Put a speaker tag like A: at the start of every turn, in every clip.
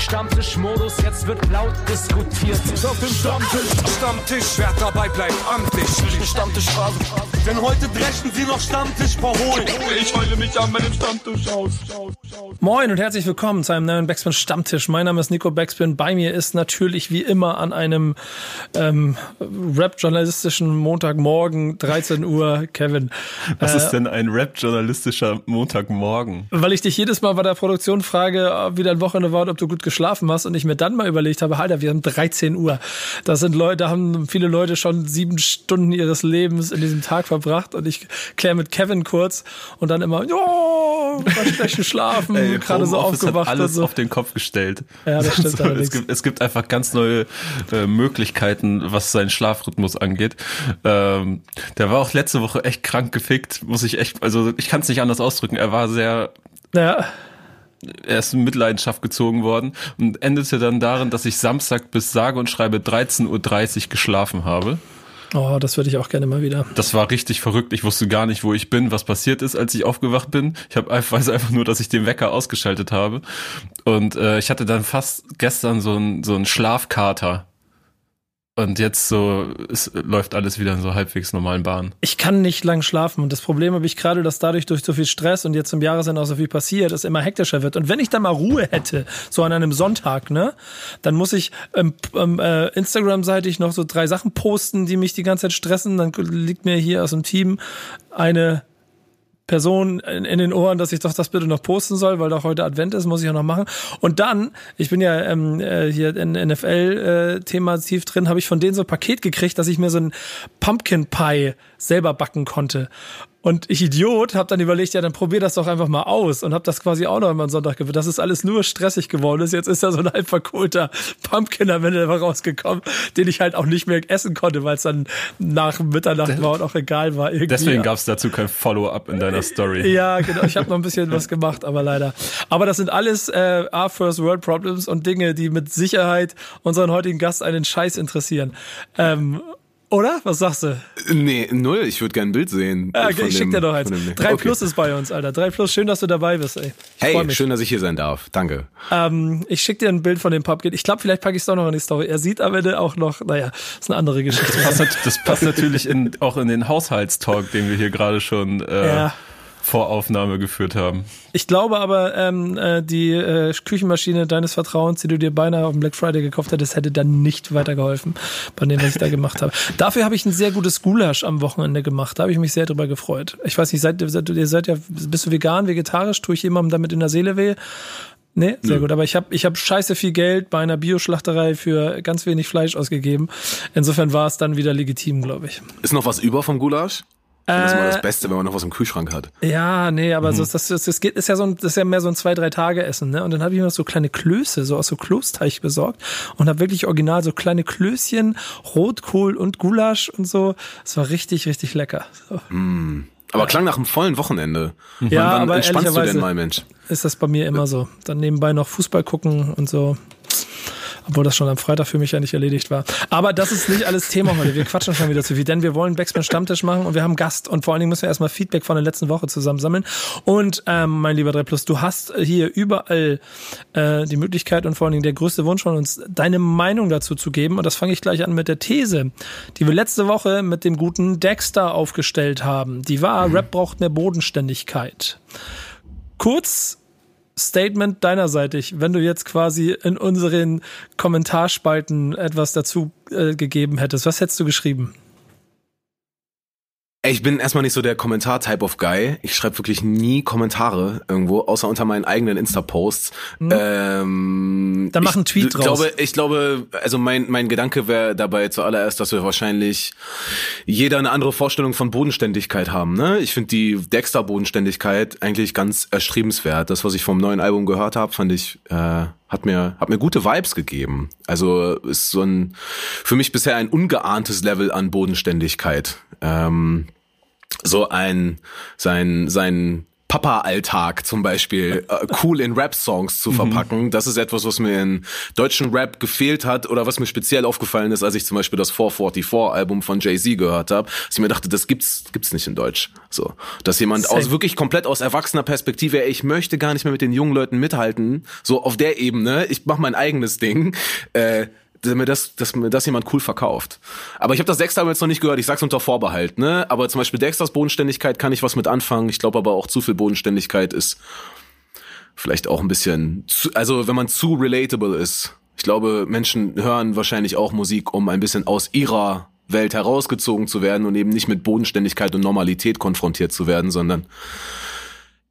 A: Stammtischmodus, jetzt wird laut diskutiert.
B: Auf dem Stammtisch, Stammtisch, wer dabei bleibt, amtlich. Stammtisch Denn heute dreschen sie noch Stammtisch verholen. Ich heule mich an meinem Stammtisch aus.
C: Moin und herzlich willkommen zu einem neuen Backspin Stammtisch. Mein Name ist Nico Backspin. Bei mir ist natürlich wie immer an einem ähm, Rap-journalistischen Montagmorgen 13 Uhr Kevin.
D: Was äh, ist denn ein Rap-journalistischer Montagmorgen?
C: Weil ich dich jedes Mal bei der Produktion frage, wie dein Wochenende war und ob du gut geschlafen hast und ich mir dann mal überlegt habe, Alter, wir haben 13 Uhr. Das sind Leute, da haben viele Leute schon sieben Stunden ihres Lebens in diesem Tag verbracht und ich kläre mit Kevin kurz und dann immer, war schlecht geschlafen, gerade so aufgewacht.
D: Hat alles
C: so.
D: auf den Kopf gestellt.
C: Ja, das stimmt
D: so, es, gibt, es gibt einfach ganz neue äh, Möglichkeiten, was seinen Schlafrhythmus angeht. Ähm, der war auch letzte Woche echt krank gefickt, muss ich echt, also ich kann es nicht anders ausdrücken. Er war sehr
C: ja
D: er ist in Mitleidenschaft gezogen worden und endete dann darin, dass ich Samstag bis sage und schreibe 13.30 Uhr geschlafen habe.
C: Oh, das würde ich auch gerne mal wieder.
D: Das war richtig verrückt. Ich wusste gar nicht, wo ich bin, was passiert ist, als ich aufgewacht bin. Ich hab, weiß einfach nur, dass ich den Wecker ausgeschaltet habe. Und äh, ich hatte dann fast gestern so ein so ein Schlafkater. Und jetzt so, es läuft alles wieder in so halbwegs normalen Bahnen.
C: Ich kann nicht lang schlafen. Und das Problem habe ich gerade, dass dadurch durch so viel Stress und jetzt im Jahresende auch so viel passiert, es immer hektischer wird. Und wenn ich da mal Ruhe hätte, so an einem Sonntag, ne, dann muss ich ähm, ähm, äh, Instagram-seitig noch so drei Sachen posten, die mich die ganze Zeit stressen. Dann liegt mir hier aus dem Team eine Person in, in, den Ohren, dass ich doch das bitte noch posten soll, weil doch heute Advent ist, muss ich auch noch machen. Und dann, ich bin ja ähm, äh, hier in NFL-Thema äh, tief drin, habe ich von denen so ein Paket gekriegt, dass ich mir so ein Pumpkin Pie selber backen konnte. Und ich Idiot habe dann überlegt, ja, dann probier das doch einfach mal aus und habe das quasi auch noch immer einen Sonntag gewürzt. Das ist alles nur stressig geworden ist. Jetzt ist da so ein halb verkohlter Pumpkin am Ende rausgekommen, den ich halt auch nicht mehr essen konnte, weil es dann nach Mitternacht war und auch egal war. Irgendwie.
D: Deswegen gab es dazu kein Follow-up in deiner Story.
C: Ja, genau. Ich habe noch ein bisschen was gemacht, aber leider. Aber das sind alles äh, our First World Problems und Dinge, die mit Sicherheit unseren heutigen Gast einen Scheiß interessieren. Ähm, oder? Was sagst du?
E: Nee, null. Ich würde gerne ein Bild sehen.
C: Ah, okay, ich schick dir doch eins. Drei okay. Plus ist bei uns, Alter. Drei Plus, schön, dass du dabei bist, ey.
E: Ich hey, schön, dass ich hier sein darf. Danke.
C: Ähm, ich schick dir ein Bild von dem Pumpkin. Ich glaube, vielleicht packe ich es doch noch in die Story. Er sieht am Ende auch noch, naja, ist eine andere Geschichte.
D: Das passt, das passt natürlich in, auch in den Haushaltstalk, den wir hier gerade schon äh, ja. Voraufnahme geführt haben.
C: Ich glaube aber, ähm, äh, die äh, Küchenmaschine deines Vertrauens, die du dir beinahe auf dem Black Friday gekauft hättest, hätte dann nicht weitergeholfen bei dem, was ich da gemacht habe. Dafür habe ich ein sehr gutes Gulasch am Wochenende gemacht. Da habe ich mich sehr drüber gefreut. Ich weiß nicht, seid, seid, ihr seid ja, bist du vegan, vegetarisch? Tue ich jemandem damit in der Seele weh? Nee, sehr Nö. gut. Aber ich habe ich hab scheiße viel Geld bei einer Bioschlachterei für ganz wenig Fleisch ausgegeben. Insofern war es dann wieder legitim, glaube ich.
E: Ist noch was über vom Gulasch? Das ist mal das äh, Beste, wenn man noch was im Kühlschrank hat.
C: Ja, nee, aber mhm. so, das, das, das, geht, ist ja so ein, das ist ja mehr so ein zwei, drei Tage Essen, ne? Und dann habe ich mir so kleine Klöße, so aus so Klosteig besorgt und habe wirklich original so kleine Klößchen, Rotkohl und Gulasch und so. Es war richtig, richtig lecker. So.
E: Mm. Aber klang nach einem vollen Wochenende.
C: Ja,
E: wann, wann
C: aber
E: entspannst du denn mal, Mensch?
C: Ist das bei mir immer so. Dann nebenbei noch Fußball gucken und so obwohl das schon am Freitag für mich ja nicht erledigt war. Aber das ist nicht alles Thema heute. Wir quatschen schon wieder zu viel, denn wir wollen Backspin Stammtisch machen und wir haben Gast und vor allen Dingen müssen wir erstmal Feedback von der letzten Woche zusammensammeln. Und ähm, mein lieber 3 Plus, du hast hier überall äh, die Möglichkeit und vor allen Dingen der größte Wunsch von uns, deine Meinung dazu zu geben. Und das fange ich gleich an mit der These, die wir letzte Woche mit dem guten Dexter aufgestellt haben. Die war, mhm. Rap braucht mehr Bodenständigkeit. Kurz Statement deinerseitig, wenn du jetzt quasi in unseren Kommentarspalten etwas dazu äh, gegeben hättest. Was hättest du geschrieben?
E: Ich bin erstmal nicht so der Kommentar-Type of Guy. Ich schreibe wirklich nie Kommentare irgendwo, außer unter meinen eigenen Insta-Posts.
C: Hm. Ähm, Dann mach einen Tweet
E: ich
C: draus.
E: Glaube, ich glaube, also mein, mein Gedanke wäre dabei zuallererst, dass wir wahrscheinlich jeder eine andere Vorstellung von Bodenständigkeit haben. Ne? Ich finde die Dexter-Bodenständigkeit eigentlich ganz erstrebenswert. Das, was ich vom neuen Album gehört habe, fand ich... Äh, hat mir hat mir gute Vibes gegeben. Also ist so ein für mich bisher ein ungeahntes Level an Bodenständigkeit. Ähm, so ein sein sein Papa-Alltag zum Beispiel äh, cool in Rap-Songs zu verpacken. Das ist etwas, was mir in deutschen Rap gefehlt hat oder was mir speziell aufgefallen ist, als ich zum Beispiel das 444-Album von Jay-Z gehört habe. Dass ich mir dachte, das gibt's, gibt's nicht in Deutsch. So, dass jemand
C: Safe.
E: aus wirklich komplett aus erwachsener Perspektive, ey, ich möchte gar nicht mehr mit den jungen Leuten mithalten, so auf der Ebene, ich mache mein eigenes Ding. Äh, mir das, dass mir das jemand cool verkauft. Aber ich habe das Dexter jetzt noch nicht gehört, ich sag's unter Vorbehalt, ne? Aber zum Beispiel Dexters Bodenständigkeit kann ich was mit anfangen. Ich glaube aber auch zu viel Bodenständigkeit ist vielleicht auch ein bisschen, zu, also wenn man zu relatable ist. Ich glaube, Menschen hören wahrscheinlich auch Musik, um ein bisschen aus ihrer Welt herausgezogen zu werden und eben nicht mit Bodenständigkeit und Normalität konfrontiert zu werden, sondern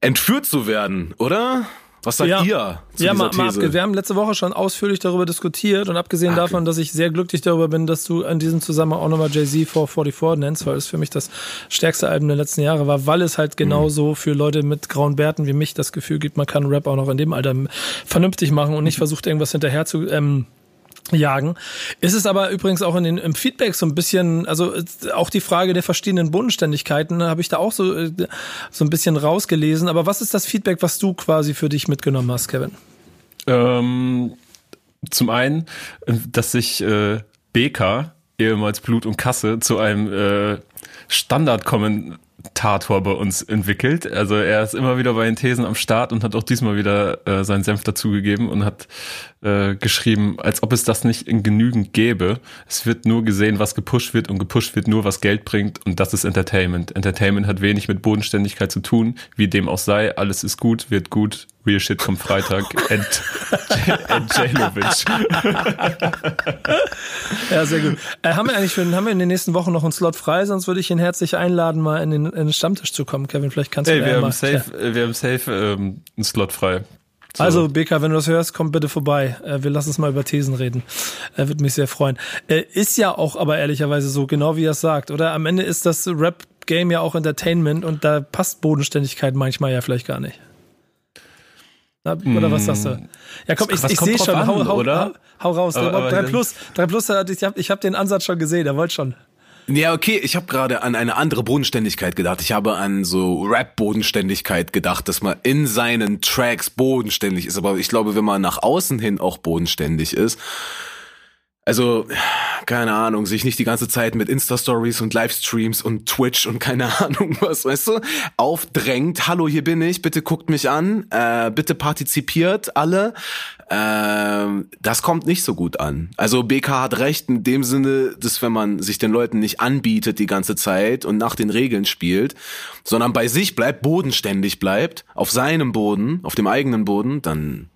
E: entführt zu werden, oder? Was sagt
C: Ja.
E: ihr zu
C: ja,
E: dieser
C: mal
E: These?
C: wir haben letzte Woche schon ausführlich darüber diskutiert und abgesehen
E: Okay.
C: davon, dass ich sehr glücklich darüber bin, dass du in diesem Zusammenhang auch nochmal Jay-Z 444 nennst, weil es für mich das stärkste Album der letzten Jahre war, weil es halt genauso für Leute mit grauen Bärten wie mich das Gefühl gibt, man kann Rap auch noch in dem Alter vernünftig machen und nicht versucht, irgendwas hinterher zu ähm, jagen. Ist es aber übrigens auch in den im Feedback so ein bisschen, also äh, auch die Frage der verschiedenen Bodenständigkeiten habe ich da auch so äh, so ein bisschen rausgelesen. Aber was ist das Feedback, was du quasi für dich mitgenommen hast, Kevin?
D: Ähm, zum einen, äh, dass sich äh, BK, ehemals Blut und Kasse, zu einem äh, Standardkommentator bei uns entwickelt. Also er ist immer wieder bei den Thesen am Start und hat auch diesmal wieder äh, seinen Senf dazugegeben und hat äh, geschrieben, als ob es das nicht in genügend gäbe. Es wird nur gesehen, was gepusht wird und gepusht wird nur, was Geld bringt und das ist Entertainment. Entertainment hat wenig mit Bodenständigkeit zu tun, wie dem auch sei. Alles ist gut, wird gut. Real Shit kommt Freitag. Ent, Ent.
C: Ja, sehr gut. Äh, haben wir eigentlich für, haben wir in den nächsten Wochen noch einen Slot frei? Sonst würde ich ihn herzlich einladen, mal in den, in den Stammtisch zu kommen. Kevin, vielleicht kannst du
D: Ey,
C: mir
D: wir haben safe, wir haben safe ähm, einen Slot frei. So.
C: Also, BK, wenn du das hörst, komm bitte vorbei. Äh, wir lassen uns mal über Thesen reden. Äh, Würde mich sehr freuen. Äh, ist ja auch aber ehrlicherweise so, genau wie er es sagt, oder? Am Ende ist das Rap-Game ja auch Entertainment und da passt Bodenständigkeit manchmal ja vielleicht gar nicht. Na, oder was sagst du? Ja, komm, ich,
D: Was
C: ich sehe schon.
D: an,
C: hau, hau,
D: oder?
C: hau raus.
D: Aber- aber
C: 3
D: dann-
C: Plus, 3 Plus, hat- ich habe ich hab den Ansatz schon gesehen, der wollte schon.
E: Ja, okay, ich habe gerade an eine andere Bodenständigkeit gedacht. Ich habe an so Rap-Bodenständigkeit gedacht, dass man in seinen Tracks bodenständig ist. Aber ich glaube, wenn man nach außen hin auch bodenständig ist, also, keine Ahnung, sich nicht die ganze Zeit mit Insta-Stories und Livestreams und Twitch und keine Ahnung was, weißt du, aufdrängt, hallo, hier bin ich, bitte guckt mich an, äh, bitte partizipiert alle. Ähm, das kommt nicht so gut an. Also BK hat recht in dem Sinne, dass wenn man sich den Leuten nicht anbietet die ganze Zeit und nach den Regeln spielt, sondern bei sich bleibt, bodenständig bleibt, auf seinem Boden, auf dem eigenen Boden, dann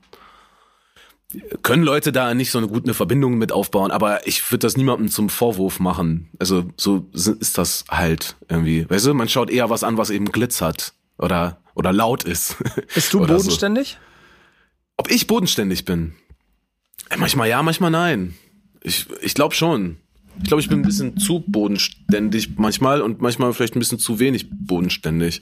E: können Leute da nicht so eine gute Verbindung mit aufbauen, aber ich würde das niemandem zum Vorwurf machen. Also so ist das halt irgendwie. Weißt du, man schaut eher was an, was eben glitzert oder oder laut ist.
C: Bist du
E: Oder so.
C: bodenständig?
E: Ob ich bodenständig bin? Äh, Manchmal ja, manchmal nein. Ich, ich glaube schon. Ich glaube, ich bin ein bisschen zu bodenständig manchmal und manchmal vielleicht ein bisschen zu wenig bodenständig.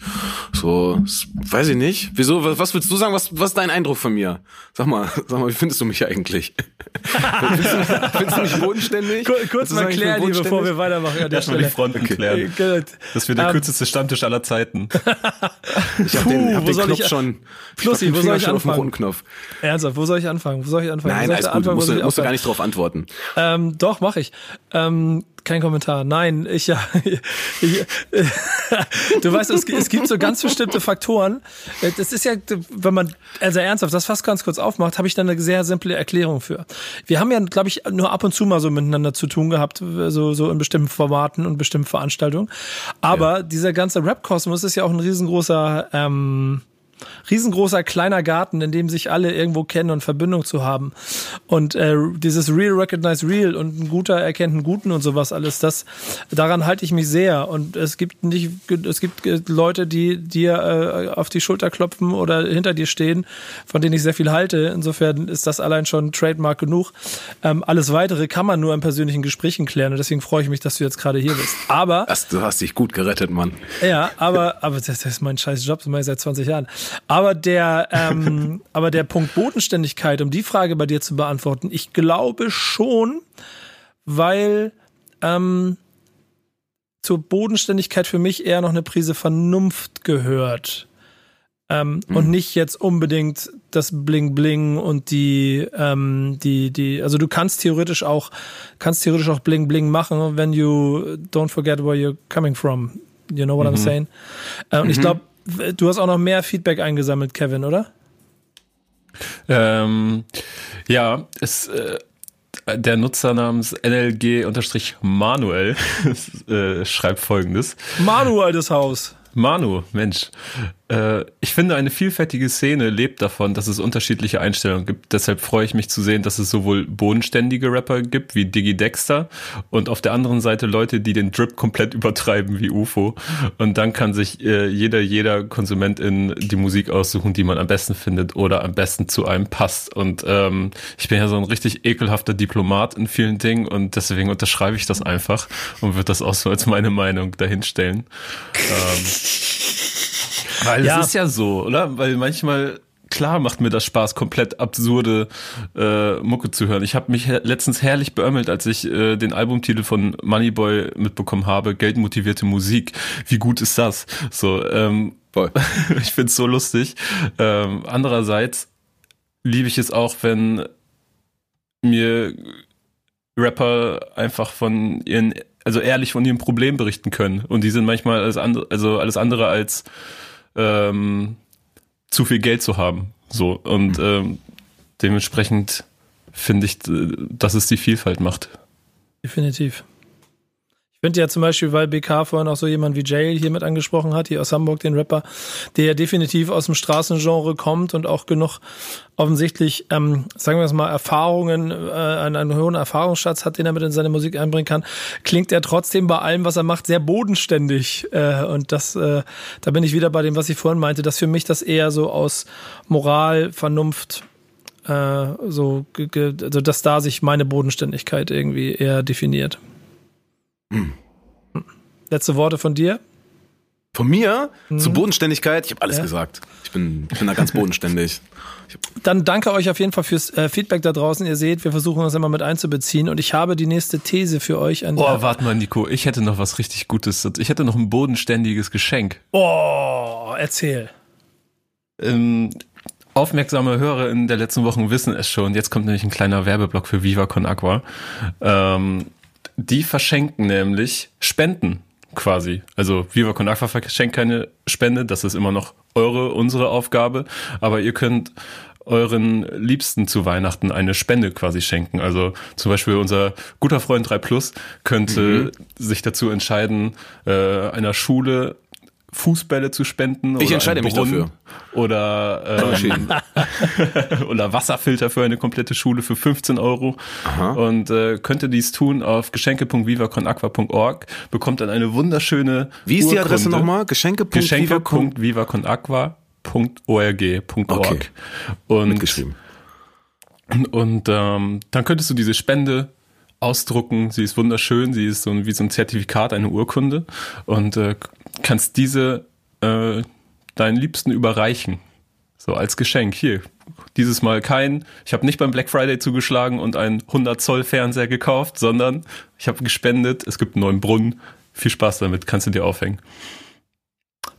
E: So, weiß ich nicht. Wieso? Was, willst du sagen? Was, was ist dein Eindruck von mir? Sag mal, sag mal, wie findest du mich eigentlich? findest, du mich, findest du mich bodenständig?
C: Kur- Kurz mal klären, hier, bevor wir weitermachen an der
D: Erstmal die. Fronten klären.
C: Gut.
D: Das wird der
C: Ähm,
D: kürzeste Stammtisch aller Zeiten.
E: Ich hab
C: Puh,
E: den, hab den Knopf
C: ich-
E: schon.
C: Flussi, wo soll ich
E: schon auf dem
C: anfangen?
E: roten Knopf.
C: Ernsthaft, wo soll ich anfangen? Wo soll ich anfangen?
E: Nein, alles
C: ich
E: gut.
C: anfangen?
E: Musst, du- musst du gar nicht drauf antworten.
C: Ähm, doch, mache ich. Ähm, kein Kommentar. Nein, ich ja. Ich, du weißt, es, es gibt so ganz bestimmte Faktoren. Äh, Das ist ja, wenn man, also ernsthaft, das fast ganz kurz aufmacht, habe ich da eine sehr simple Erklärung für. Wir haben ja, glaube ich, nur ab und zu mal so miteinander zu tun gehabt, so, so in bestimmten Formaten und bestimmten Veranstaltungen. Aber dieser ganze Rap-Kosmos ist ja auch ein riesengroßer, ähm, riesengroßer kleiner Garten, in dem sich alle irgendwo kennen und Verbindung zu haben. Und äh, dieses Real Recognize Real und ein guter erkennt einen Guten und sowas alles, das daran halte ich mich sehr. Und es gibt nicht, es gibt Leute, die dir äh, auf die Schulter klopfen oder hinter dir stehen, von denen ich sehr viel halte. Insofern ist das allein schon Trademark genug. Ähm, alles weitere kann man nur in persönlichen Gesprächen klären. Und deswegen freue ich mich, dass du jetzt gerade hier bist. Aber
E: Das, du hast dich gut gerettet, Mann.
C: ja, aber, aber das, das ist mein scheiß Job, das mache ich seit 20 Jahren. Aber der, ähm, aber der Punkt Bodenständigkeit, um die Frage bei dir zu beantworten, ich glaube schon, weil ähm, zur Bodenständigkeit für mich eher noch eine Prise Vernunft gehört. Ähm, mhm. Und nicht jetzt unbedingt das Bling Bling und die, ähm, die, die, also du kannst theoretisch auch, kannst theoretisch auch Bling Bling machen, wenn you don't forget where you're coming from. You know what mhm. I'm saying? Äh, und mhm. ich glaube, du hast auch noch mehr Feedback eingesammelt, Kevin, oder?
D: Ähm, ja, es, äh, der Nutzer namens NLG-Manuel äh, schreibt folgendes.
C: Manuel das Haus.
D: Manu, Mensch, äh, ich finde, eine vielfältige Szene lebt davon, dass es unterschiedliche Einstellungen gibt. Deshalb freue ich mich zu sehen, dass es sowohl bodenständige Rapper gibt wie Diggy Dexter und auf der anderen Seite Leute, die den Drip komplett übertreiben wie UFO. Und dann kann sich äh, jeder, jeder Konsumentin die Musik aussuchen, die man am besten findet oder am besten zu einem passt. Und ähm, ich bin ja so ein richtig ekelhafter Diplomat in vielen Dingen und deswegen unterschreibe ich das einfach und würde das auch so als meine Meinung dahinstellen. Ähm, weil ja. es ist ja so, oder? Weil manchmal klar macht mir das Spaß, komplett absurde äh, Mucke zu hören. Ich habe mich letztens herrlich beömmelt, als ich äh, den Albumtitel von Moneyboy mitbekommen habe, Geldmotivierte Musik. Wie gut ist das? So, ähm, ich find's so lustig. Ähm, andererseits liebe ich es auch, wenn mir Rapper einfach von ihren, also ehrlich von ihrem Problem berichten können. Und die sind manchmal alles andere, also alles andere als ähm, zu viel Geld zu haben. So und mhm. ähm, dementsprechend finde ich, äh, dass es die Vielfalt macht.
C: Definitiv. Finde ja zum Beispiel, weil BK vorhin auch so jemand wie Jail hier mit angesprochen hat, hier aus Hamburg, den Rapper, der ja definitiv aus dem Straßengenre kommt und auch genug offensichtlich, ähm, sagen wir es mal, Erfahrungen, äh, einen, einen hohen Erfahrungsschatz hat, den er mit in seine Musik einbringen kann, klingt er trotzdem bei allem, was er macht, sehr bodenständig. Äh, und das, äh, da bin ich wieder bei dem, was ich vorhin meinte, dass für mich das eher so aus Moral, Vernunft, äh, so, also dass da sich meine Bodenständigkeit irgendwie eher definiert. Letzte Worte von dir?
E: Von mir mhm. zu Bodenständigkeit? Ich habe alles ja. gesagt. Ich bin, ich bin da ganz bodenständig.
C: Dann danke euch auf jeden Fall fürs äh, Feedback da draußen. Ihr seht, wir versuchen uns immer mit einzubeziehen und ich habe die nächste These für euch.
D: An oh, warte mal, Nico. Ich hätte noch was richtig Gutes. Ich hätte noch ein bodenständiges Geschenk.
C: Oh, erzähl.
D: Ähm, aufmerksame Hörer in der letzten Wochen wissen es schon. Jetzt kommt nämlich ein kleiner Werbeblock für Viva Con Aqua. Ähm, die verschenken nämlich Spenden quasi. Also Viva Con Aqua verschenkt keine Spende, das ist immer noch eure, unsere Aufgabe, aber ihr könnt euren Liebsten zu Weihnachten eine Spende quasi schenken. Also zum Beispiel unser guter Freund 3 Plus könnte mhm. sich dazu entscheiden, äh, einer Schule Fußbälle zu spenden.
E: Ich entscheide mich dafür.
D: Oder, ähm, oder Wasserfilter für eine komplette Schule für 15 Euro. Aha. Und äh, könnte dies tun auf geschenke.vivaconaqua.org, bekommt dann eine wunderschöne
E: Wie ist die Adresse nochmal?
D: Geschenke.vivaconaqua.org. Okay.
E: Und, Mitgeschrieben.
D: Und ähm, dann könntest du diese Spende ausdrucken. Sie ist wunderschön. Sie ist so wie so ein Zertifikat, eine Urkunde. Und äh, kannst diese äh, deinen Liebsten überreichen. So als Geschenk. Hier, dieses Mal kein, ich habe nicht beim Black Friday zugeschlagen und einen 100 Zoll Fernseher gekauft, sondern ich habe gespendet, es gibt einen neuen Brunnen. Viel Spaß damit, kannst du dir aufhängen.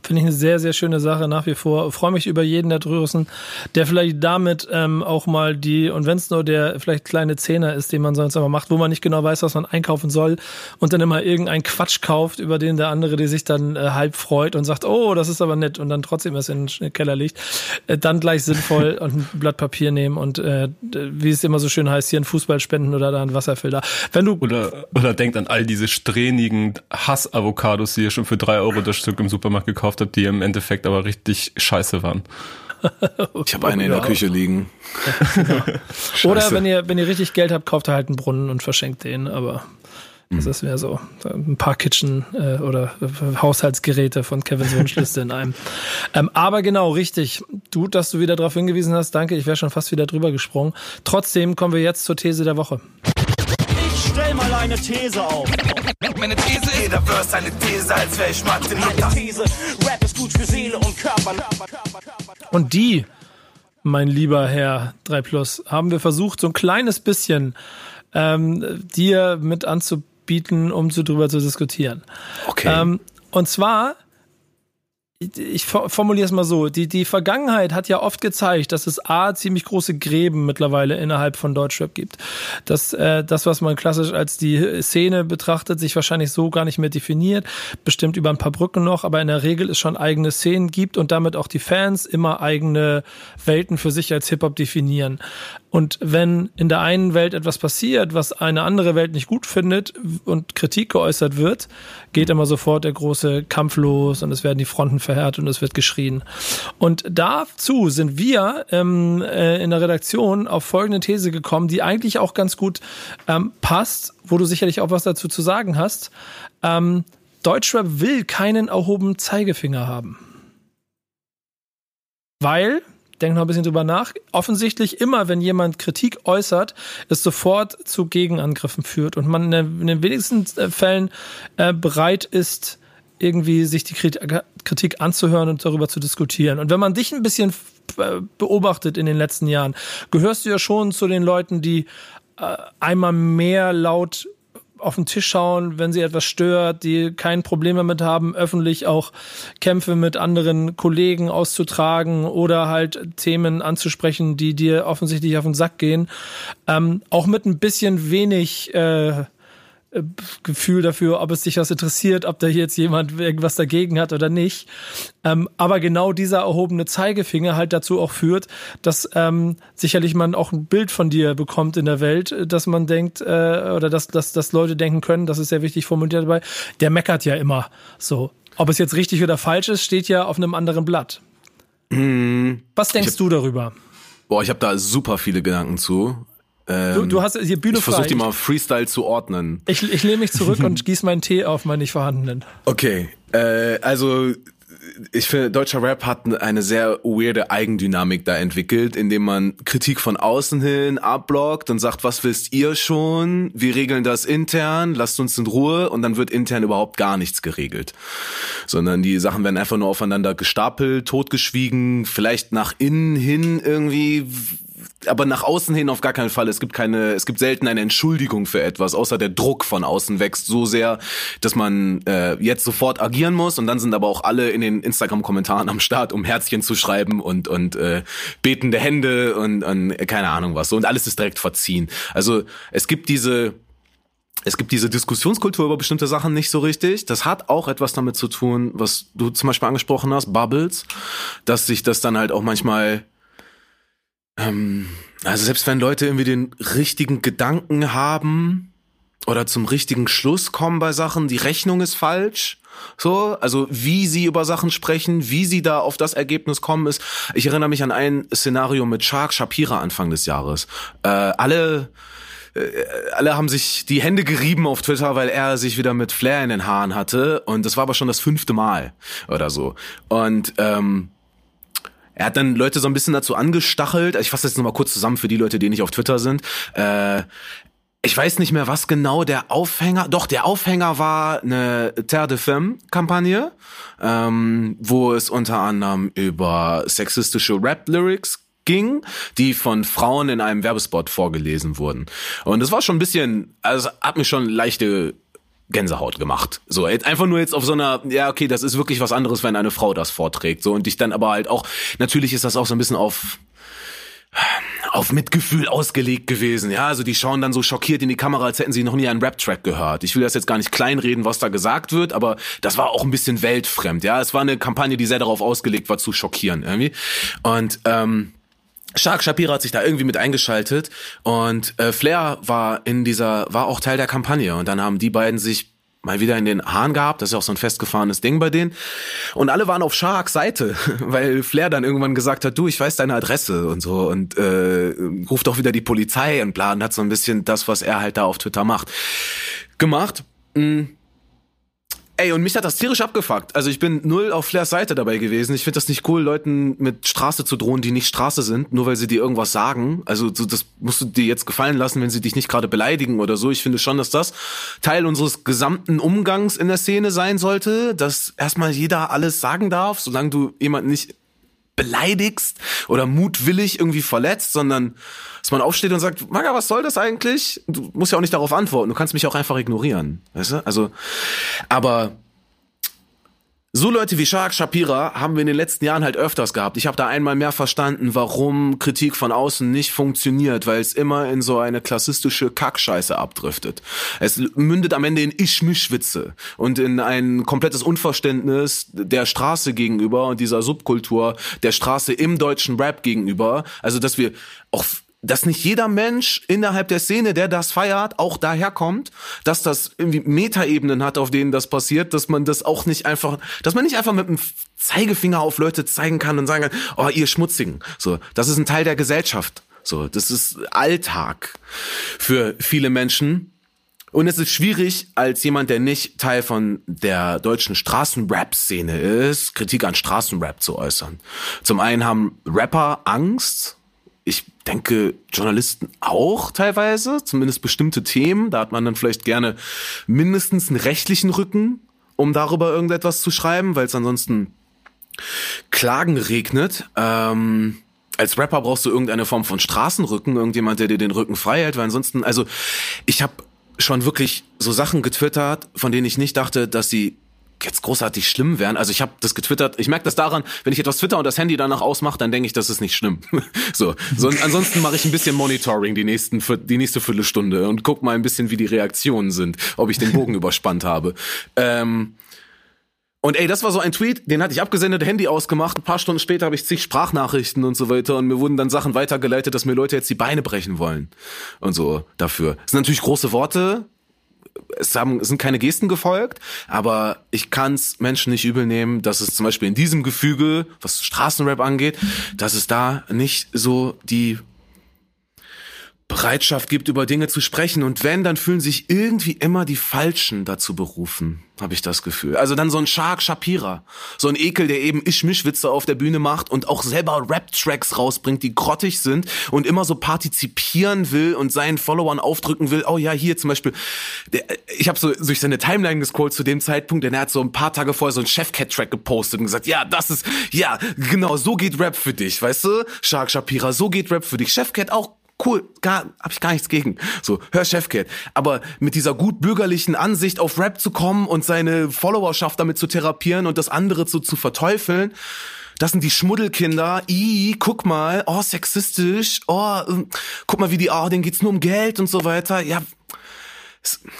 C: Finde ich eine sehr, sehr schöne Sache nach wie vor. Freue mich über jeden da draußen, der vielleicht damit ähm, auch mal die, und wenn es nur der vielleicht kleine Zehner ist, den man sonst immer macht, wo man nicht genau weiß, was man einkaufen soll und dann immer irgendeinen Quatsch kauft, über den der andere, der sich dann äh, halb freut und sagt, oh, das ist aber nett und dann trotzdem es in den Keller liegt, äh, dann gleich sinnvoll und ein Blatt Papier nehmen und äh, wie es immer so schön heißt, hier ein Fußball spenden oder da ein Wasserfilter. Wenn du
D: oder, oder denkt an all diese strähnigen Hass-Avocados, die ihr schon für drei Euro das Stück im Supermarkt gekauft gekauft habe, die im Endeffekt aber richtig scheiße waren.
E: Ich habe eine in der Küche liegen.
C: Oder wenn ihr, wenn ihr richtig Geld habt, kauft ihr halt einen Brunnen und verschenkt den, aber das ist mehr so. Ein paar Kitchen äh, oder Haushaltsgeräte von Kevins Wunschliste in einem. Ähm, aber genau, richtig. Du, dass du wieder darauf hingewiesen hast, danke, ich wäre schon fast wieder drüber gesprungen. Trotzdem kommen wir jetzt zur These der Woche.
F: Stell mal eine These auf. Meine These ist, jeder Verse eine These, als wäre ich Mathe. Meine These, Rap ist gut für Seele und Körper.
C: Und die, mein lieber Herr 3 Plus, haben wir versucht, so ein kleines bisschen ähm, dir mit anzubieten, um so drüber zu diskutieren.
E: Okay.
C: Ähm, und zwar ich formuliere es mal so, die, die Vergangenheit hat ja oft gezeigt, dass es A, ziemlich große Gräben mittlerweile innerhalb von Deutschrap gibt. Dass äh, das, was man klassisch als die Szene betrachtet, sich wahrscheinlich so gar nicht mehr definiert, bestimmt über ein paar Brücken noch, aber in der Regel es schon eigene Szenen gibt und damit auch die Fans immer eigene Welten für sich als Hip-Hop definieren. Und wenn in der einen Welt etwas passiert, was eine andere Welt nicht gut findet und Kritik geäußert wird, geht immer sofort der große Kampf los und es werden die Fronten verhärtet und es wird geschrien. Und dazu sind wir ähm, äh, in der Redaktion auf folgende These gekommen, die eigentlich auch ganz gut ähm, passt, wo du sicherlich auch was dazu zu sagen hast. Ähm, Deutschrap will keinen erhobenen Zeigefinger haben. Weil denke noch ein bisschen drüber nach. Offensichtlich immer, wenn jemand Kritik äußert, es sofort zu Gegenangriffen führt und man in den wenigsten äh, Fällen äh, bereit ist, irgendwie sich die Kritik anzuhören und darüber zu diskutieren. Und wenn man dich ein bisschen äh, beobachtet in den letzten Jahren, gehörst du ja schon zu den Leuten, die einmal mehr laut auf den Tisch schauen, wenn sie etwas stört, die kein Problem damit haben, öffentlich auch Kämpfe mit anderen Kollegen auszutragen oder halt Themen anzusprechen, die dir offensichtlich auf den Sack gehen. Ähm, auch mit ein bisschen wenig äh, Gefühl dafür, ob es dich was interessiert, ob da jetzt jemand irgendwas dagegen hat oder nicht. Ähm, aber genau dieser erhobene Zeigefinger halt dazu auch führt, dass ähm, sicherlich man auch ein Bild von dir bekommt in der Welt, dass man denkt, äh, oder dass, dass, dass Leute denken können, das ist sehr wichtig formuliert dabei, der meckert ja immer so. Ob es jetzt richtig oder falsch ist, steht ja auf einem anderen Blatt.
E: Hm.
C: Was denkst hab, du darüber?
E: Boah, ich habe da super viele Gedanken zu.
C: Ähm, du, du, hast hier Bühne
E: Ich versuche die mal Freestyle zu ordnen.
C: Ich, ich lehne mich zurück und gieße meinen Tee auf meinen nicht vorhandenen.
E: Okay, äh, also ich finde, deutscher Rap hat eine sehr weirde Eigendynamik da entwickelt, indem man Kritik von außen hin abblockt und sagt, was wisst ihr schon? Wir regeln das intern, lasst uns in Ruhe und dann wird intern überhaupt gar nichts geregelt. Sondern die Sachen werden einfach nur aufeinander gestapelt, totgeschwiegen, vielleicht nach innen hin irgendwie aber nach außen hin auf gar keinen Fall. Es gibt keine, es gibt selten eine Entschuldigung für etwas, außer der Druck von außen wächst so sehr, dass man äh, jetzt sofort agieren muss. Und dann sind aber auch alle in den Instagram-Kommentaren am Start, um Herzchen zu schreiben und und äh, betende Hände und, und keine Ahnung was. Und alles ist direkt verziehen. Also es gibt diese es gibt diese Diskussionskultur über bestimmte Sachen nicht so richtig. Das hat auch etwas damit zu tun, was du zum Beispiel angesprochen hast, Bubbles, dass sich das dann halt auch manchmal ähm, also selbst wenn Leute irgendwie den richtigen Gedanken haben oder zum richtigen Schluss kommen bei Sachen, die Rechnung ist falsch. So, also wie sie über Sachen sprechen, wie sie da auf das Ergebnis kommen ist. Ich erinnere mich an ein Szenario mit Shark Shapira Anfang des Jahres. Äh, alle äh, alle haben sich die Hände gerieben auf Twitter, weil er sich wieder mit Flair in den Haaren hatte. Und das war aber schon das fünfte Mal oder so. Und ähm, er hat dann Leute so ein bisschen dazu angestachelt. Ich fasse jetzt nochmal kurz zusammen für die Leute, die nicht auf Twitter sind. Äh, ich weiß nicht mehr, was genau der Aufhänger. Doch, der Aufhänger war eine Terre de Femme-Kampagne, ähm, wo es unter anderem über sexistische Rap-Lyrics ging, die von Frauen in einem Werbespot vorgelesen wurden. Und das war schon ein bisschen, also hat mir schon leichte Gänsehaut gemacht. So, einfach nur jetzt auf so einer, ja, okay, das ist wirklich was anderes, wenn eine Frau das vorträgt. So, und ich dann aber halt auch, natürlich ist das auch so ein bisschen auf, auf Mitgefühl ausgelegt gewesen. Ja, also die schauen dann so schockiert in die Kamera, als hätten sie noch nie einen Rap-Track gehört. Ich will das jetzt gar nicht kleinreden, was da gesagt wird, aber das war auch ein bisschen weltfremd. Ja, es war eine Kampagne, die sehr darauf ausgelegt war, zu schockieren irgendwie. Und ähm, Shark Shapira hat sich da irgendwie mit eingeschaltet und äh, Flair war in dieser, war auch Teil der Kampagne und dann haben die beiden sich mal wieder in den Haaren gehabt, das ist ja auch so ein festgefahrenes Ding bei denen. Und alle waren auf Sharks Seite, weil Flair dann irgendwann gesagt hat, du, ich weiß deine Adresse und so und äh, ruft doch wieder die Polizei und bla hat so ein bisschen das, was er halt da auf Twitter macht, gemacht. Mhm Ey, und mich hat das tierisch abgefuckt. Also ich bin null auf Flairs Seite dabei gewesen. Ich finde das nicht cool, Leuten mit Straße zu drohen, die nicht Straße sind, nur weil sie dir irgendwas sagen. Also das musst du dir jetzt gefallen lassen, wenn sie dich nicht gerade beleidigen oder so. Ich finde schon, dass das Teil unseres gesamten Umgangs in der Szene sein sollte, dass erstmal jeder alles sagen darf, solange du jemanden nicht beleidigst oder mutwillig irgendwie verletzt, sondern dass man aufsteht und sagt, Maga, was soll das eigentlich? Du musst ja auch nicht darauf antworten, du kannst mich auch einfach ignorieren, weißt du? Also, aber so Leute wie Shark Shapira haben wir in den letzten Jahren halt öfters gehabt. Ich habe da einmal mehr verstanden, warum Kritik von außen nicht funktioniert, weil es immer in so eine klassistische Kackscheiße abdriftet. Es mündet am Ende in Ich-Misch-Witze und in ein komplettes Unverständnis der Straße gegenüber und dieser Subkultur der Straße im deutschen Rap gegenüber. Also, dass wir auch dass nicht jeder Mensch innerhalb der Szene, der das feiert, auch daherkommt, dass das irgendwie Metaebenen hat, auf denen das passiert, dass man das auch nicht einfach, dass man nicht einfach mit dem Zeigefinger auf Leute zeigen kann und sagen kann, oh, ihr Schmutzigen. So, das ist ein Teil der Gesellschaft. So, das ist Alltag für viele Menschen. Und es ist schwierig, als jemand, der nicht Teil von der deutschen Straßenrap-Szene ist, Kritik an Straßenrap zu äußern. Zum einen haben Rapper Angst, denke, Journalisten auch teilweise, zumindest bestimmte Themen. Da hat man dann vielleicht gerne mindestens einen rechtlichen Rücken, um darüber irgendetwas zu schreiben, weil es ansonsten Klagen regnet. Ähm, als Rapper brauchst du irgendeine Form von Straßenrücken, irgendjemand, der dir den Rücken frei hält, weil ansonsten, also ich habe schon wirklich so Sachen getwittert, von denen ich nicht dachte, dass sie jetzt großartig schlimm wären. Also ich habe das getwittert. Ich merke das daran, wenn ich etwas twitter und das Handy danach ausmache, dann denke ich, das ist nicht schlimm. so, so ansonsten mache ich ein bisschen Monitoring die nächsten die nächste Viertelstunde und guck mal ein bisschen, wie die Reaktionen sind, ob ich den Bogen überspannt habe. Ähm, und ey, das war so ein Tweet, den hatte ich abgesendet, Handy ausgemacht. Ein paar Stunden später habe ich zig Sprachnachrichten und so weiter und mir wurden dann Sachen weitergeleitet, dass mir Leute jetzt die Beine brechen wollen und so dafür. Das sind natürlich große Worte, es, haben, es sind keine Gesten gefolgt, aber ich kann es Menschen nicht übel nehmen, dass es zum Beispiel in diesem Gefüge, was Straßenrap angeht, dass es da nicht so die Bereitschaft gibt, über Dinge zu sprechen. Und wenn, dann fühlen sich irgendwie immer die Falschen dazu berufen, habe ich das Gefühl. Also dann so ein Shark Shapira, so ein Ekel, der eben Ischmischwitze auf der Bühne macht und auch selber Rap-Tracks rausbringt, die grottig sind und immer so partizipieren will und seinen Followern aufdrücken will, oh ja, hier zum Beispiel, der, ich habe so durch seine Timeline gescrollt zu dem Zeitpunkt, denn er hat so ein paar Tage vorher so einen Chefcat-Track gepostet und gesagt, ja, das ist, ja, genau, so geht Rap für dich, weißt du? Shark Shapira, so geht Rap für dich. Chefcat auch cool, gar, hab ich gar nichts gegen. So, hör Chefcat. Aber mit dieser gut bürgerlichen Ansicht auf Rap zu kommen und seine Followerschaft damit zu therapieren und das andere so zu verteufeln, das sind die Schmuddelkinder. I, guck mal, oh, sexistisch, oh, guck mal, wie die, oh, denen geht's nur um Geld und so weiter. Ja,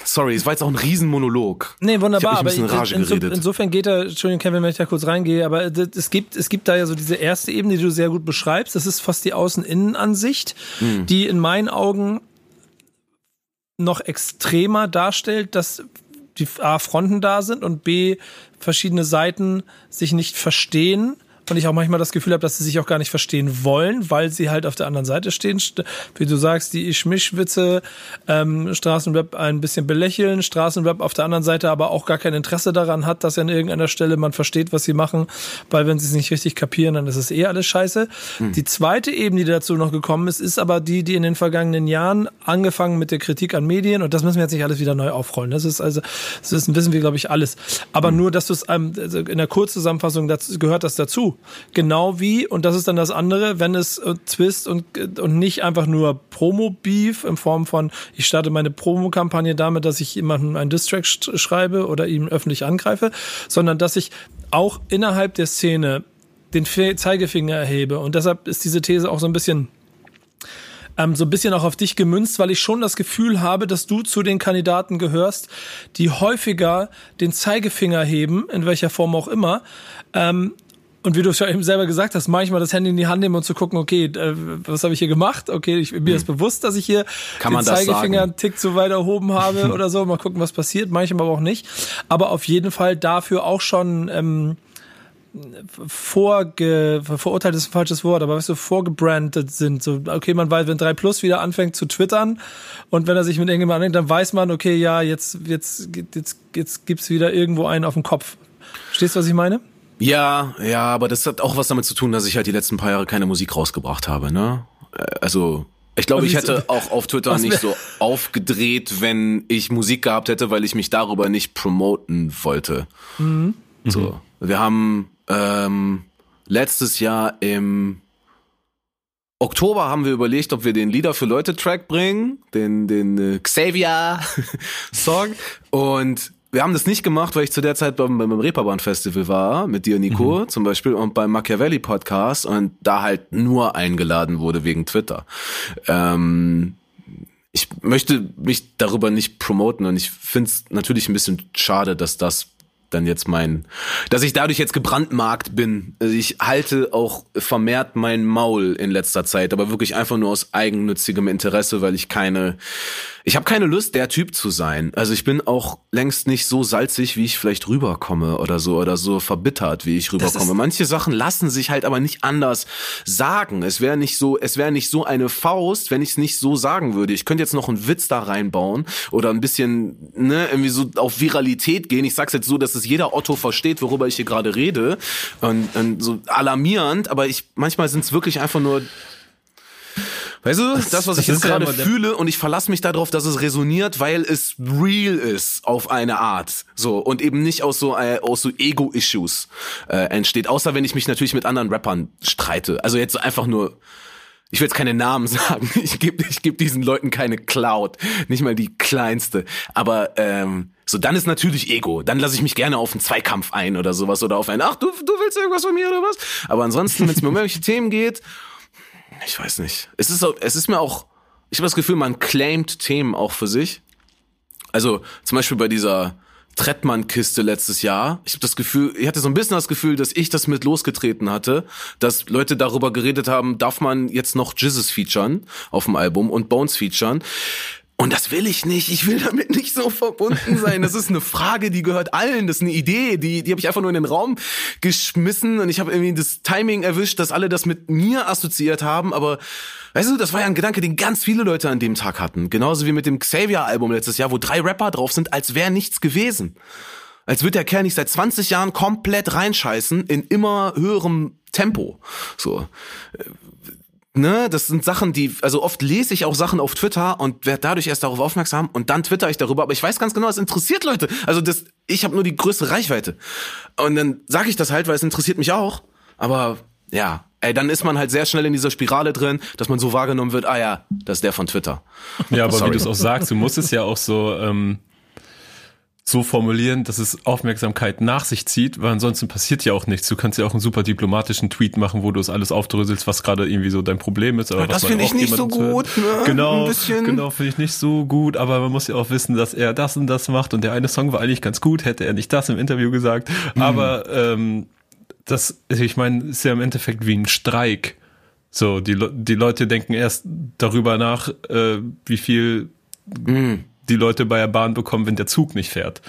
E: Sorry, es war jetzt auch ein Riesenmonolog.
C: Nee, wunderbar, aber inso, insofern geht da, Entschuldigung, Kevin, wenn ich da kurz reingehe, aber es gibt, es gibt da ja so diese erste Ebene, die du sehr gut beschreibst. Das ist fast die Außen-Innen-Ansicht, mhm. die in meinen Augen noch extremer darstellt, dass die A, Fronten da sind und B, verschiedene Seiten sich nicht verstehen und ich auch manchmal das Gefühl habe, dass sie sich auch gar nicht verstehen wollen, weil sie halt auf der anderen Seite stehen. Wie du sagst, die Ich-Misch-Witze, ähm, Straßenrap ein bisschen belächeln, Straßenrap auf der anderen Seite aber auch gar kein Interesse daran hat, dass an irgendeiner Stelle man versteht, was sie machen, weil wenn sie es nicht richtig kapieren, dann ist es eh alles scheiße. Hm. Die zweite Ebene, die dazu noch gekommen ist, ist aber die, die in den vergangenen Jahren angefangen mit der Kritik an Medien und das müssen wir jetzt nicht alles wieder neu aufrollen. Das ist also, das wissen wir, glaube ich, alles. Aber hm. nur, dass du es ähm, also in der Kurzzusammenfassung dazu, gehört das dazu. Genau wie, und das ist dann das andere, wenn es äh, Twist und, und nicht einfach nur Promo-Beef in Form von, ich starte meine Promo-Kampagne damit, dass ich jemandem einen Distrack schreibe oder ihn öffentlich angreife, sondern dass ich auch innerhalb der Szene den Zeigefinger erhebe. Und deshalb ist diese These auch so ein bisschen ähm, so ein bisschen auch auf dich gemünzt, weil ich schon das Gefühl habe, dass du zu den Kandidaten gehörst, die häufiger den Zeigefinger heben, in welcher Form auch immer, ähm, und wie du es ja eben selber gesagt hast, manchmal das Handy in die Hand nehmen und zu gucken, okay, äh, was habe ich hier gemacht? Okay, ich, mir ist hm. bewusst, dass ich hier
E: Kann
C: den Zeigefinger einen Tick zu weit erhoben habe oder so. Mal gucken, was passiert. Manchmal aber auch nicht. Aber auf jeden Fall dafür auch schon ähm, vorge, verurteilt ist ein falsches Wort, aber weißt du, vorgebrandet sind. So, okay, man weiß, wenn 3 Plus wieder anfängt zu twittern und wenn er sich mit irgendjemandem anlegt, dann weiß man, okay, ja, jetzt, jetzt, jetzt, jetzt gibt's wieder irgendwo einen auf dem Kopf. Verstehst du, was ich meine?
E: Ja, ja, aber das hat auch was damit zu tun, dass ich halt die letzten paar Jahre keine Musik rausgebracht habe, ne? Äh, also, ich glaube, ich hätte auch auf Twitter nicht so aufgedreht, wenn ich Musik gehabt hätte, weil ich mich darüber nicht promoten wollte. Mhm. So, wir haben ähm, letztes Jahr im Oktober haben wir überlegt, ob wir den Lieder für Leute Track bringen, den den äh, Xavier Song und wir haben das nicht gemacht, weil ich zu der Zeit beim, beim Reeperbahn Festival war, mit dir, Nico, mhm. zum Beispiel, und beim Machiavelli Podcast und da halt nur eingeladen wurde wegen Twitter. Ähm, ich möchte mich darüber nicht promoten und ich finde es natürlich ein bisschen schade, dass das dann jetzt mein, dass ich dadurch jetzt gebrandmarkt bin. Also ich halte auch vermehrt mein Maul in letzter Zeit, aber wirklich einfach nur aus eigennützigem Interesse, weil ich keine ich habe keine Lust, der Typ zu sein. Also ich bin auch längst nicht so salzig, wie ich vielleicht rüberkomme oder so oder so verbittert, wie ich rüberkomme. Manche Sachen lassen sich halt aber nicht anders sagen. Es wäre nicht so, es wäre nicht so eine Faust, wenn ich es nicht so sagen würde. Ich könnte jetzt noch einen Witz da reinbauen oder ein bisschen ne irgendwie so auf Viralität gehen. Ich sag's jetzt so, dass es jeder Otto versteht, worüber ich hier gerade rede und, und so alarmierend. Aber ich manchmal sind es wirklich einfach nur Weißt du, das, das was ich jetzt gerade fühle und ich verlasse mich darauf, dass es resoniert, weil es real ist auf eine Art. So und eben nicht aus so äh, aus so Ego-Issues äh, entsteht. Außer wenn ich mich natürlich mit anderen Rappern streite. Also jetzt einfach nur ich will jetzt keine Namen sagen. Ich gebe ich geb diesen Leuten keine Cloud, nicht mal die kleinste. Aber ähm, so dann ist natürlich Ego. Dann lasse ich mich gerne auf einen Zweikampf ein oder sowas oder auf ein Ach du du willst irgendwas von mir oder was? Aber ansonsten, wenn es mir um irgendwelche Themen geht ich weiß nicht. Es ist, es ist mir auch, ich habe das Gefühl, man claimt Themen auch für sich. Also zum Beispiel bei dieser Trettmann-Kiste letztes Jahr. Ich habe das Gefühl, ich hatte so ein bisschen das Gefühl, dass ich das mit losgetreten hatte, dass Leute darüber geredet haben, darf man jetzt noch Jizzes featuren auf dem Album und Bones featuren. Und das will ich nicht. Ich will damit nicht so verbunden sein. Das ist eine Frage, die gehört allen. Das ist eine Idee, die, die habe ich einfach nur in den Raum geschmissen und ich habe irgendwie das Timing erwischt, dass alle das mit mir assoziiert haben. Aber weißt du, das war ja ein Gedanke, den ganz viele Leute an dem Tag hatten. Genauso wie mit dem Xavier-Album letztes Jahr, wo drei Rapper drauf sind, als wäre nichts gewesen. Als würde der Kerl nicht seit 20 Jahren komplett reinscheißen in immer höherem Tempo. So ne, das sind Sachen, die, also oft lese ich auch Sachen auf Twitter und werde dadurch erst darauf aufmerksam und dann twitter ich darüber, aber ich weiß ganz genau, es interessiert Leute. Also das, ich habe nur die größte Reichweite. Und dann sage ich das halt, weil es interessiert mich auch. Aber ja, ey, dann ist man halt sehr schnell in dieser Spirale drin, dass man so wahrgenommen wird, ah ja, das ist der von Twitter.
D: Ja, aber Sorry. wie du es auch sagst, du musst es ja auch so, ähm, so formulieren, dass es Aufmerksamkeit nach sich zieht, weil ansonsten passiert ja auch nichts. Du kannst ja auch einen super diplomatischen Tweet machen, wo du es alles aufdröselst, was gerade irgendwie so dein Problem ist. Aber
E: ja, das finde ich nicht so gut. Ne?
D: Genau, genau finde ich nicht so gut. Aber man muss ja auch wissen, dass er das und das macht und der eine Song war eigentlich ganz gut, hätte er nicht das im Interview gesagt. Mhm. Aber ähm, das, ich meine, ist ja im Endeffekt wie ein Streik. So, die, die Leute denken erst darüber nach, äh, wie viel mhm die Leute bei der Bahn bekommen, wenn der Zug nicht fährt.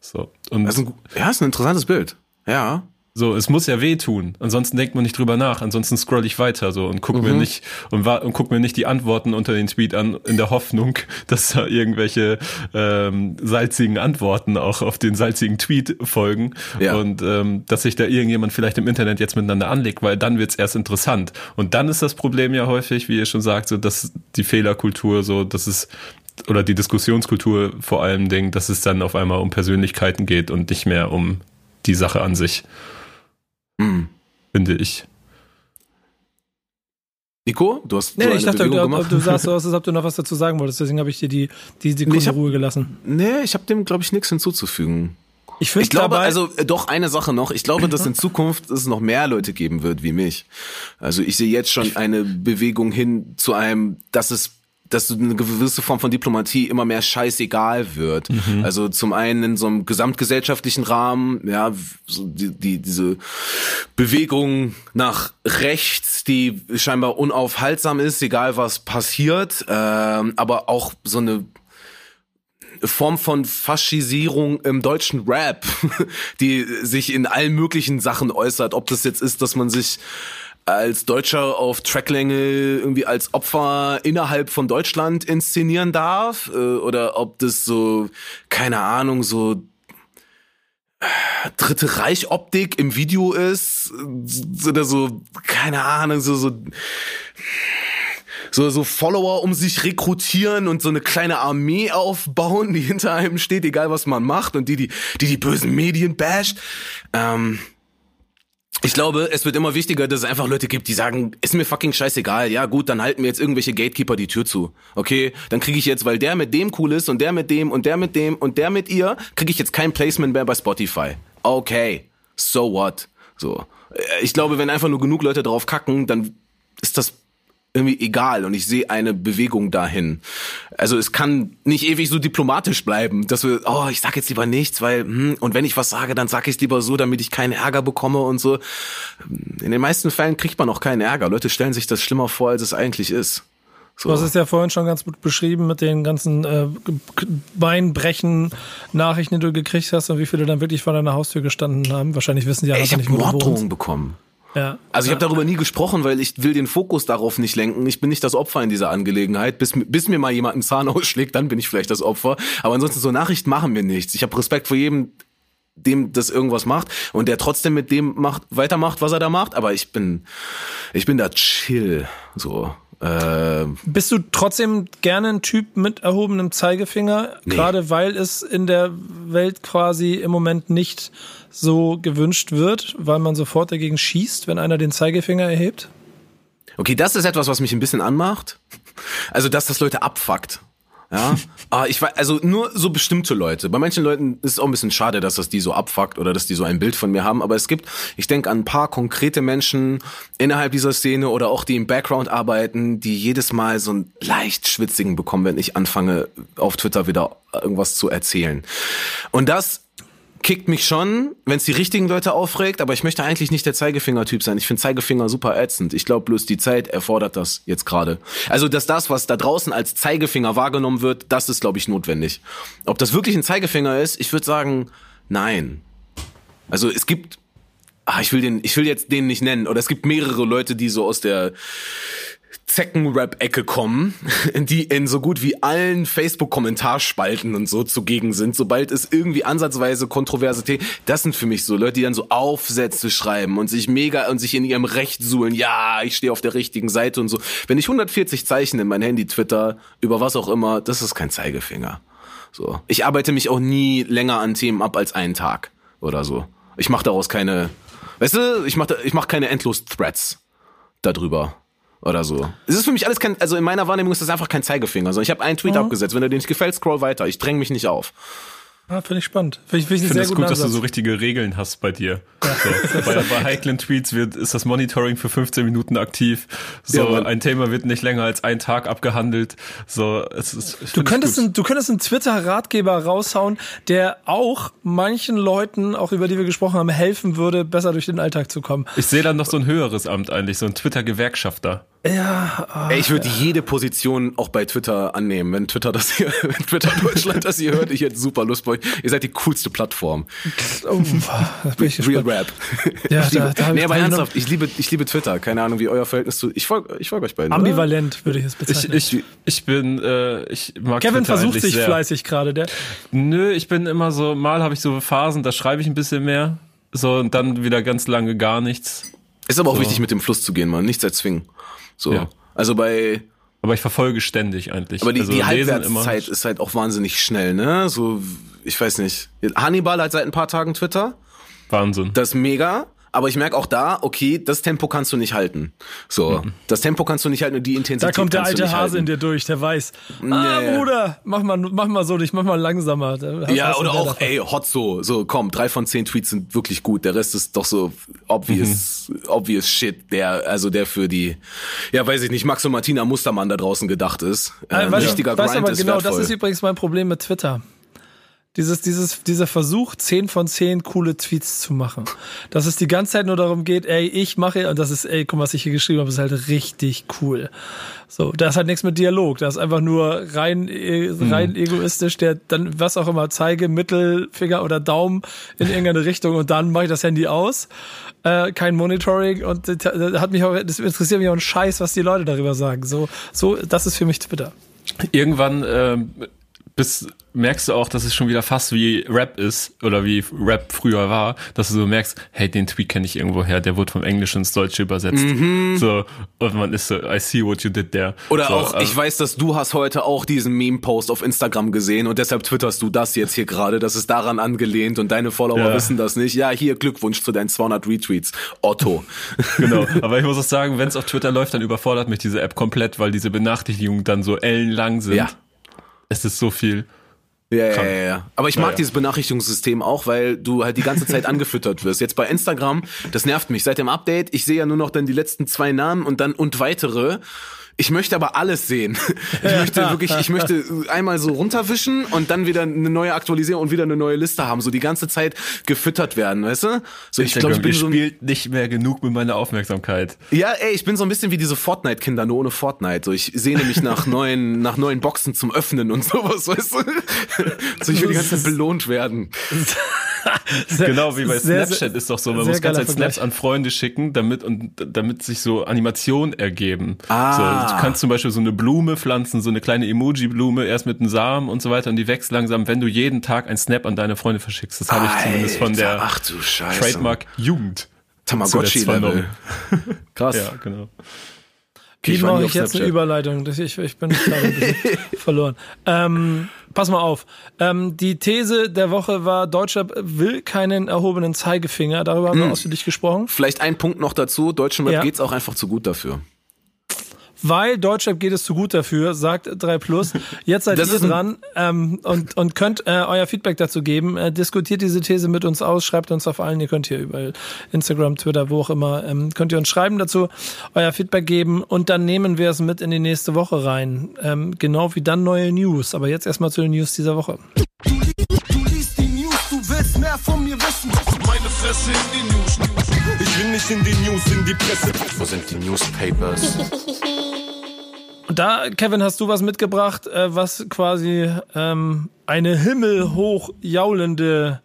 D: So. Und
E: das ist ein, ja, ist ein interessantes Bild. Ja.
D: So, es muss ja wehtun. Ansonsten denkt man nicht drüber nach. Ansonsten scroll ich weiter so und guck mhm. mir nicht und, und guck mir nicht die Antworten unter den Tweet an in der Hoffnung, dass da irgendwelche ähm, salzigen Antworten auch auf den salzigen Tweet folgen ja. und ähm, dass sich da irgendjemand vielleicht im Internet jetzt miteinander anlegt, weil dann wird's erst interessant. Und dann ist das Problem ja häufig, wie ihr schon sagt, so dass die Fehlerkultur so, dass es oder die Diskussionskultur vor allem Dingen, dass es dann auf einmal um Persönlichkeiten geht und nicht mehr um die Sache an sich. Mhm. Finde ich.
E: Nico, du hast
C: nee, so ich dachte, ob, gemacht. Du sagst so aus, als ob du noch was dazu sagen wolltest. Deswegen habe ich dir die, die Sekunde nee, hab, Ruhe gelassen.
E: Nee, ich habe dem, glaube ich, nichts hinzuzufügen. Ich, ich glaube, also äh, doch eine Sache noch. Ich glaube, dass in Zukunft es noch mehr Leute geben wird wie mich. Also ich sehe jetzt schon eine Bewegung hin zu einem, dass es dass eine gewisse Form von Diplomatie immer mehr scheißegal wird. Mhm. Also zum einen in so einem gesamtgesellschaftlichen Rahmen, ja, so die, die, diese Bewegung nach rechts, die scheinbar unaufhaltsam ist, egal was passiert, ähm, aber auch so eine Form von Faschisierung im deutschen Rap, die sich in allen möglichen Sachen äußert. Ob das jetzt ist, dass man sich als Deutscher auf Tracklänge irgendwie als Opfer innerhalb von Deutschland inszenieren darf äh, oder ob das so keine Ahnung so äh, Dritte Reich Optik im Video ist oder so keine Ahnung so so so, so Follower um sich rekrutieren und so eine kleine Armee aufbauen, die hinter einem steht, egal was man macht und die, die, die, die bösen Medien basht. Ähm, Ich glaube, es wird immer wichtiger, dass es einfach Leute gibt, die sagen, ist mir fucking scheißegal. Ja, gut, dann halten mir jetzt irgendwelche Gatekeeper die Tür zu. Okay, dann kriege ich jetzt, weil der mit dem cool ist und der mit dem und der mit dem und der mit ihr, kriege ich jetzt kein Placement mehr bei Spotify. Okay, so what? So. Äh, Ich glaube, wenn einfach nur genug Leute drauf kacken, dann ist das irgendwie egal und ich sehe eine Bewegung dahin. Also es kann nicht ewig so diplomatisch bleiben, dass wir, oh, ich sag jetzt lieber nichts, weil, hm, und wenn ich was sage, dann sag ich es lieber so, damit ich keinen Ärger bekomme und so. In den meisten Fällen kriegt man auch keinen Ärger. Leute stellen sich das schlimmer vor, als es eigentlich ist. So.
C: Du hast es ja vorhin schon ganz gut beschrieben mit den ganzen äh, Beinbrechen Nachrichten, die du gekriegt hast und wie viele dann wirklich vor deiner Haustür gestanden haben. Wahrscheinlich wissen die ja einfach
E: ich
C: nicht,
E: habe Morddrohungen bekommen.
C: Ja.
E: Also ich habe darüber nie gesprochen, weil ich will den Fokus darauf nicht lenken. Ich bin nicht das Opfer in dieser Angelegenheit. Bis, bis mir mal jemand einen Zahn ausschlägt, dann bin ich vielleicht das Opfer. Aber ansonsten so Nachrichten machen mir nichts. Ich habe Respekt vor jedem, dem das irgendwas macht und der trotzdem mit dem macht, weitermacht, was er da macht. Aber ich bin, ich bin da chill. So. Äh,
C: Bist du trotzdem gerne ein Typ mit erhobenem Zeigefinger,
E: Nee.
C: gerade weil es in der Welt quasi im Moment nicht so gewünscht wird, weil man sofort dagegen schießt, wenn einer den Zeigefinger erhebt?
E: Okay, das ist etwas, was mich ein bisschen anmacht. Also, dass das Leute abfuckt. Ja, ah, ich weiß, also nur so bestimmte Leute. Bei manchen Leuten ist es auch ein bisschen schade, dass das die so abfuckt oder dass die so ein Bild von mir haben. Aber es gibt, ich denke an ein paar konkrete Menschen innerhalb dieser Szene oder auch die im Background arbeiten, die jedes Mal so einen leicht schwitzigen bekommen, wenn ich anfange, auf Twitter wieder irgendwas zu erzählen. Und das kickt mich schon, wenn es die richtigen Leute aufregt, aber ich möchte eigentlich nicht der Zeigefinger-Typ sein. Ich finde Zeigefinger super ätzend. Ich glaube bloß, die Zeit erfordert das jetzt gerade. Also, dass das, was da draußen als Zeigefinger wahrgenommen wird, das ist, glaube ich, notwendig. Ob das wirklich ein Zeigefinger ist, ich würde sagen, nein. Also es gibt, ah, ich will den, ich will jetzt den nicht nennen, oder es gibt mehrere Leute, die so aus der Zecken-Rap-Ecke kommen, die in so gut wie allen Facebook-Kommentarspalten und so zugegen sind, sobald es irgendwie ansatzweise kontroverse Themen, das sind für mich so Leute, die dann so Aufsätze schreiben und sich mega und sich in ihrem Recht suhlen, ja, ich stehe auf der richtigen Seite und so. Wenn ich 140 Zeichen in mein Handy twitter, über was auch immer, das ist kein Zeigefinger. So. Ich arbeite mich auch nie länger an Themen ab als einen Tag oder so. Ich mache daraus keine, weißt du, ich mache ich mach keine endlos Threads darüber oder so. Es ist für mich alles kein, also in meiner Wahrnehmung ist das einfach kein Zeigefinger, sondern ich habe einen Tweet abgesetzt. Wenn dir den nicht gefällt, scroll weiter. Ich dränge mich nicht auf.
C: Ah, finde ich spannend. Finde ich, find ich
D: finde es gut, dass du
C: Ansatz.
D: so richtige Regeln hast bei dir. So, bei, bei heiklen Tweets wird, ist das Monitoring für 15 Minuten aktiv. So,
E: Ja,
D: ein Thema wird nicht länger als ein Tag abgehandelt. So, es ist, ich
C: Du könntest, einen, du könntest einen Twitter-Ratgeber raushauen, der auch manchen Leuten, auch über die wir gesprochen haben, helfen würde, besser durch den Alltag zu kommen.
D: Ich sehe dann noch so ein höheres Amt eigentlich, so ein Twitter-Gewerkschafter.
C: Ja, ah,
E: Ey, ich würde jede Position auch bei Twitter annehmen. Wenn Twitter das hier, wenn Twitter Deutschland das hier hört, ich hätte super Lust bei euch. Ihr seid die coolste Plattform.
C: oh, da bin ich
E: Real. Rap.
C: Ja,
E: ich liebe,
C: da- da
E: nee,
C: ich
E: aber ernsthaft, ich liebe, ich liebe Twitter. Keine Ahnung, wie euer Verhältnis zu. Ich folge ich folg euch beiden. oder?
C: Ambivalent würde ich es
D: Ich,
C: bezeichnen.
D: ich, ich bin, äh, ich mag
C: Kevin
D: Twitter
C: versucht sich
D: sehr.
C: fleißig gerade. Der,
D: Nö, ich bin immer so, mal habe ich so Phasen, da schreibe ich ein bisschen mehr. So, und dann wieder ganz lange gar nichts.
E: Ist aber auch wichtig, mit dem Fluss zu gehen, man. Nichts erzwingen. So.
D: Ja.
E: Also bei,
D: Aber ich verfolge ständig eigentlich.
E: aber die,
D: also
E: die Halbwertszeit ist halt auch wahnsinnig schnell, ne? So, ich weiß nicht. Hannibal hat seit ein paar Tagen Twitter.
D: Wahnsinn.
E: Das ist mega. Aber ich merke auch da, okay, das Tempo kannst du nicht halten. So, das Tempo kannst du nicht halten und die Intensität
C: da kommt der alte Hase in dir durch, der weiß. Ah,
E: Ja, ja.
C: Bruder, mach mal, mach mal so nicht, mach mal langsamer. Da
E: Ja, oder auch,
C: davon.
E: ey, hot so, so, komm, drei von zehn Tweets sind wirklich gut, der Rest ist doch so obvious, obvious shit, der, also der für die, ja, weiß ich nicht, Max und Martina Mustermann da draußen gedacht ist. Äh, Ein
C: weißt,
E: richtiger
C: weißt
E: Grind
C: aber
E: ist
C: genau,
E: wertvoll.
C: das ist übrigens mein Problem mit Twitter. Dieses, dieses, dieser Versuch, 10 von 10 coole Tweets zu machen. Dass es die ganze Zeit nur darum geht, ey, ich mache, und das ist, ey, guck mal, was ich hier geschrieben habe, ist halt richtig cool. So, da ist halt nichts mit Dialog. Da ist einfach nur rein, äh, rein egoistisch, der dann, was auch immer, zeige, Mittelfinger oder Daumen in irgendeine Richtung und dann mache ich das Handy aus. Äh, kein Monitoring und das hat mich auch, das interessiert mich auch ein Scheiß, was die Leute darüber sagen. So, so, das ist für mich Twitter.
D: Irgendwann ähm, bis merkst du auch, dass es schon wieder fast wie Rap ist oder wie Rap früher war, dass du so merkst, hey, den Tweet kenne ich irgendwo her, der wurde vom Englischen ins Deutsche übersetzt. Mhm. So, und man ist so, I see what you did there.
E: Oder
D: so,
E: auch, also, ich weiß, dass du hast heute auch diesen Meme-Post auf Instagram gesehen und deshalb twitterst du das jetzt hier gerade, das ist daran angelehnt und deine Follower ja. wissen das nicht. Ja, hier Glückwunsch zu deinen 200 Retweets. Otto.
D: genau, aber ich muss auch sagen, wenn es auf Twitter läuft, dann überfordert mich diese App komplett, weil diese Benachrichtigungen dann so ellenlang sind. Ja. Es ist so viel.
E: Ja, ja, ja, ja. Aber ich mag ja, dieses Benachrichtigungssystem auch, weil du halt die ganze Zeit angefüttert wirst. Jetzt bei Instagram, das nervt mich. Seit dem Update, ich sehe ja nur noch dann die letzten zwei Namen und dann und weitere. Ich möchte aber alles sehen. Ich möchte wirklich, ich möchte einmal so runterwischen und dann wieder eine neue Aktualisierung und wieder eine neue Liste haben. So die ganze Zeit gefüttert werden, weißt du? So
D: ich glaube, ich bin so spielt nicht mehr genug mit meiner Aufmerksamkeit.
E: Ja, ey, ich bin so ein bisschen wie diese Fortnite-Kinder, nur ohne Fortnite. So ich sehne mich nach neuen, nach neuen Boxen zum Öffnen und sowas, weißt du? So ich will die ganze Zeit belohnt werden.
D: sehr, genau wie bei Snapchat sehr, ist doch so, man muss ganz Zeit Snaps an Freunde schicken, damit und damit sich so Animationen ergeben. Ah. So, du kannst zum Beispiel so eine Blume pflanzen, so eine kleine Emoji-Blume, erst mit einem Samen und so weiter und die wächst langsam, wenn du jeden Tag ein Snap an deine Freunde verschickst. Das habe ich zumindest von der
E: Ach.
D: Trademark Jugend.
E: Tamagotchi-Level.
D: Krass. Ja, genau.
C: Okay, Wie mache ich jetzt eine Überleitung? Ich, ich bin verloren. Ähm, pass mal auf. Ähm, die These der Woche war, Deutschland will keinen erhobenen Zeigefinger. Darüber haben hm. wir ausführlich gesprochen.
E: Vielleicht ein Punkt noch dazu. Deutschen Rap ja. geht's auch einfach zu gut dafür
C: weil Deutschland geht es zu gut dafür, sagt 3 Plus. Jetzt seid das ihr dran ähm, und, und könnt äh, euer Feedback dazu geben. Äh, diskutiert diese These mit uns aus, schreibt uns auf allen, ihr könnt hier überall Instagram, Twitter, wo auch immer, ähm, könnt ihr uns schreiben dazu, euer Feedback geben und dann nehmen wir es mit in die nächste Woche rein. Ähm, genau wie dann neue News. Aber jetzt erstmal zu den News dieser Woche. Du, du liest die News, du willst mehr von mir wissen. Meine Fresse in die News. Ich will nicht in die News, in die Presse. Wo sind die Newspapers? Und da, Kevin, hast du was mitgebracht, äh, was quasi ähm, eine himmelhoch jaulende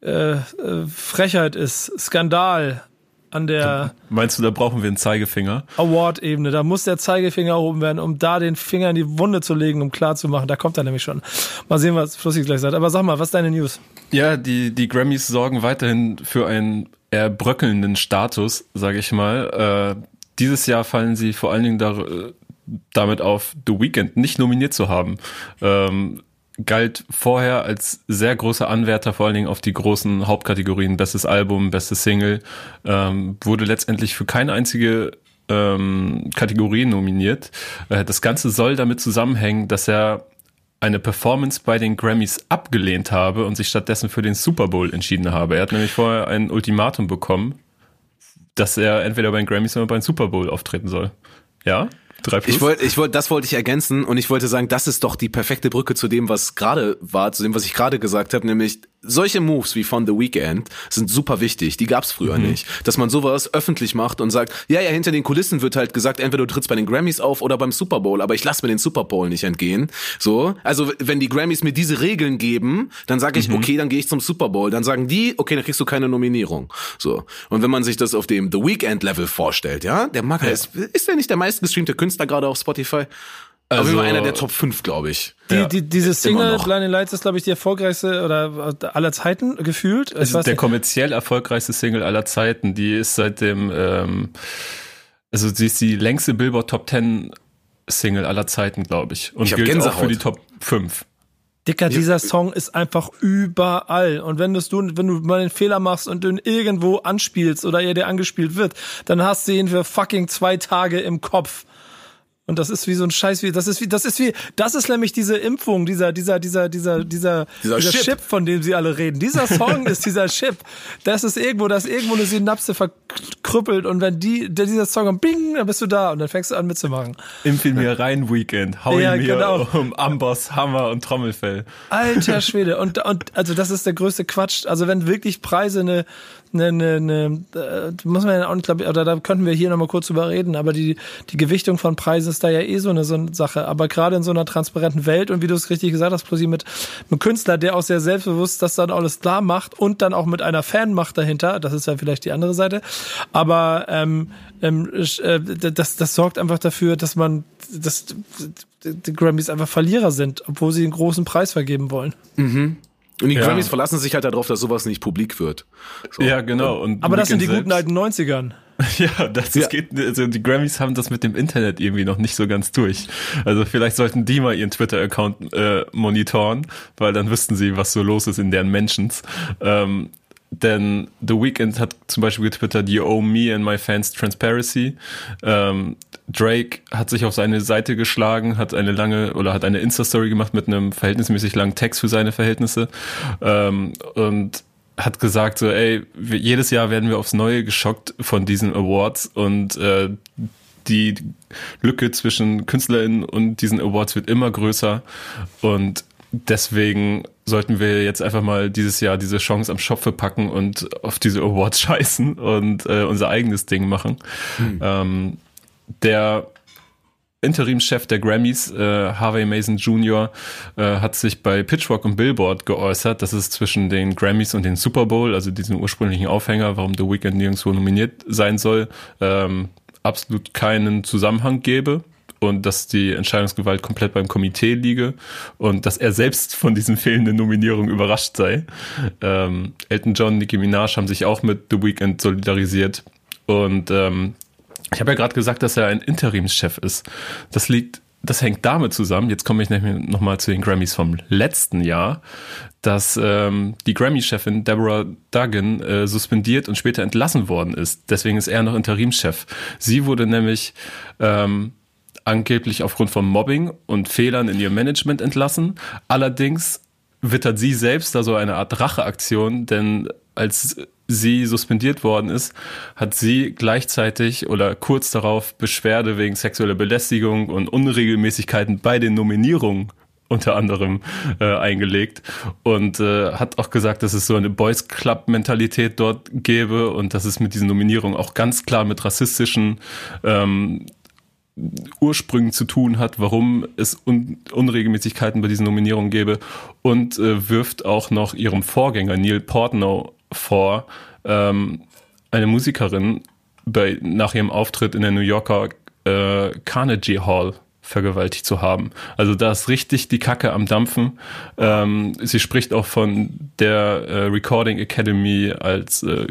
C: äh, äh, Frechheit ist, Skandal an der.
D: Meinst du, da brauchen wir einen Zeigefinger?
C: Award-Ebene. Da muss der Zeigefinger erhoben werden, um da den Finger in die Wunde zu legen, um klar zu machen. Da kommt er nämlich schon. Mal sehen, was Flussi gleich sagt. Aber sag mal, was ist deine News?
D: Ja, die, die Grammys sorgen weiterhin für einen eher bröckelnden Status, sage ich mal. Äh, dieses Jahr fallen sie vor allen Dingen da, damit auf, The Weeknd nicht nominiert zu haben. Ähm, galt vorher als sehr großer Anwärter, vor allen Dingen auf die großen Hauptkategorien, bestes Album, bestes Single, ähm, wurde letztendlich für keine einzige ähm, Kategorie nominiert. Äh, das Ganze soll damit zusammenhängen, dass er eine Performance bei den Grammys abgelehnt habe und sich stattdessen für den Super Bowl entschieden habe. Er hat nämlich vorher ein Ultimatum bekommen, dass er entweder bei den Grammys oder bei den Super Bowl auftreten soll. Ja?
E: Drei plus? Ich wollte, ich wollte, das wollte ich ergänzen und ich wollte sagen, das ist doch die perfekte Brücke zu dem, was gerade war, zu dem, was ich gerade gesagt habe, nämlich solche Moves wie von The Weeknd sind super wichtig. Die gab's früher mhm. nicht. Dass man sowas öffentlich macht und sagt, ja, ja, hinter den Kulissen wird halt gesagt, entweder du trittst bei den Grammys auf oder beim Super Bowl, aber ich lasse mir den Super Bowl nicht entgehen. So, also wenn die Grammys mir diese Regeln geben, dann sage ich, mhm. okay, dann gehe ich zum Super Bowl. Dann sagen die, okay, dann kriegst du keine Nominierung. So. Und wenn man sich das auf dem The Weeknd Level vorstellt, ja, der Macker ja. ist, ist der nicht der meistgestreamte Künstler gerade auf Spotify? Also Auf einer der Top 5, glaube ich.
C: Die, ja. die, diese Single Blinding Lights ist, glaube ich, die erfolgreichste oder aller Zeiten gefühlt.
D: Es ist der kommerziell erfolgreichste Single aller Zeiten. Die ist seit dem, ähm, also sie ist die längste Billboard Top 10 Single aller Zeiten, glaube ich. Und
E: ich
D: gilt
E: Gänsehaut.
D: auch für die Top 5.
C: Dicker, dieser Song ist einfach überall. Und wenn du, wenn du mal einen Fehler machst und du ihn irgendwo anspielst oder er dir angespielt wird, dann hast du ihn für fucking zwei Tage im Kopf. Und das ist wie so ein Scheiß, wie, das ist wie, das ist wie, das ist nämlich diese Impfung, dieser, dieser, dieser, dieser, dieser, dieser, dieser Chip. Chip. von dem sie alle reden. Dieser Song ist dieser Chip. Das ist irgendwo, das ist irgendwo eine Synapse verkrüppelt und wenn die, dieser Song, bing, dann bist du da und dann fängst du an mitzumachen.
D: Impf mir rein, Weekend. Hau ja, ihn mir genau. um Amboss, Hammer und Trommelfell.
C: Alter Schwede. Und, und, also das ist der größte Quatsch. Also wenn wirklich Preise eine, eine, eine, muss man ja auch glaube oder da könnten wir hier nochmal kurz drüber reden, aber die, die Gewichtung von Preisen ist da ja eh so eine, so eine Sache. Aber gerade in so einer transparenten Welt und wie du es richtig gesagt hast, plötzlich mit einem Künstler, der auch sehr selbstbewusst das dann alles klar macht und dann auch mit einer Fanmacht dahinter, das ist ja vielleicht die andere Seite, aber ähm, ähm, äh, das, das sorgt einfach dafür, dass man das die Grammys einfach Verlierer sind, obwohl sie einen großen Preis vergeben wollen.
E: Mhm. Und die
D: Ja.
E: Grammys verlassen sich halt darauf, dass sowas nicht publik wird. So.
D: Ja, genau. Und
C: Aber das sind die
D: Weeknd
C: guten alten 90ern.
D: Ja, das, das
E: Ja.
D: geht, also die Grammys haben das mit dem Internet irgendwie noch nicht so ganz durch. Also vielleicht sollten die mal ihren Twitter-Account äh, monitoren, weil dann wüssten sie, was so los ist in deren Mentions. Ähm, denn The Weeknd hat zum Beispiel getwittert, You owe me and my fans transparency. Ähm, Drake hat sich auf seine Seite geschlagen, hat eine lange oder hat eine Insta-Story gemacht mit einem verhältnismäßig langen Text für seine Verhältnisse. Ähm, und hat gesagt so, ey, wir, jedes Jahr werden wir aufs Neue geschockt von diesen Awards und äh, die Lücke zwischen KünstlerInnen und diesen Awards wird immer größer und deswegen sollten wir jetzt einfach mal dieses Jahr diese Chance am Schopfe packen und auf diese Awards scheißen und äh, unser eigenes Ding machen. Ähm, der Interimschef der Grammys, äh, Harvey Mason Jr., äh, hat sich bei Pitchfork und Billboard geäußert, dass es zwischen den Grammys und den Super Bowl, also diesem ursprünglichen Aufhänger, warum The Weeknd nirgendwo nominiert sein soll, ähm, absolut keinen Zusammenhang gäbe und dass die Entscheidungsgewalt komplett beim Komitee liege und dass er selbst von diesen fehlenden Nominierungen überrascht sei. Ähm, Elton John, Nicki Minaj haben sich auch mit The Weeknd solidarisiert und ähm, ich habe ja gerade gesagt, dass er ein Interimschef ist. Das liegt, das hängt damit zusammen. Jetzt komme ich nämlich nochmal zu den Grammys vom letzten Jahr, dass ähm, die Grammy-Chefin Deborah Duggan äh, suspendiert und später entlassen worden ist. Deswegen ist er noch Interimschef. Sie wurde nämlich ähm, angeblich aufgrund von Mobbing und Fehlern in ihrem Management entlassen. Allerdings wittert sie selbst da so eine Art Racheaktion, denn als sie suspendiert worden ist, hat sie gleichzeitig oder kurz darauf Beschwerde wegen sexueller Belästigung und Unregelmäßigkeiten bei den Nominierungen unter anderem äh, eingelegt und äh, hat auch gesagt, dass es so eine Boys Club Mentalität dort gäbe und dass es mit diesen Nominierungen auch ganz klar mit rassistischen ähm, Ursprüngen zu tun hat, warum es Un Unregelmäßigkeiten bei diesen Nominierungen gäbe und äh, wirft auch noch ihrem Vorgänger Neil Portnow vor, ähm, eine Musikerin bei, nach ihrem Auftritt in der New Yorker äh, Carnegie Hall vergewaltigt zu haben. Also da ist richtig die Kacke am Dampfen. Ähm, sie spricht auch von der äh, Recording Academy als äh,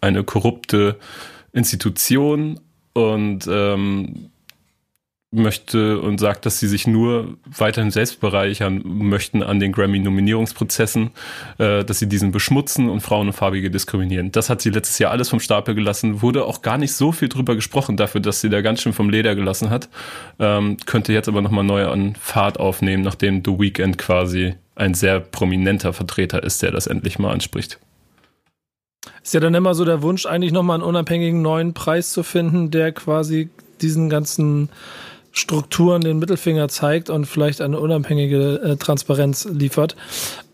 D: eine korrupte Institution und ähm, möchte und sagt, dass sie sich nur weiterhin selbst bereichern möchten an den Grammy-Nominierungsprozessen, äh, dass sie diesen beschmutzen und Frauen und Farbige diskriminieren. Das hat sie letztes Jahr alles vom Stapel gelassen, wurde auch gar nicht so viel drüber gesprochen dafür, dass sie da ganz schön vom Leder gelassen hat, ähm, könnte jetzt aber nochmal neu an Fahrt aufnehmen, nachdem The Weeknd quasi ein sehr prominenter Vertreter ist, der das endlich mal anspricht.
C: Ist ja dann immer so der Wunsch, eigentlich nochmal einen unabhängigen neuen Preis zu finden, der quasi diesen ganzen Strukturen den Mittelfinger zeigt und vielleicht eine unabhängige äh, Transparenz liefert.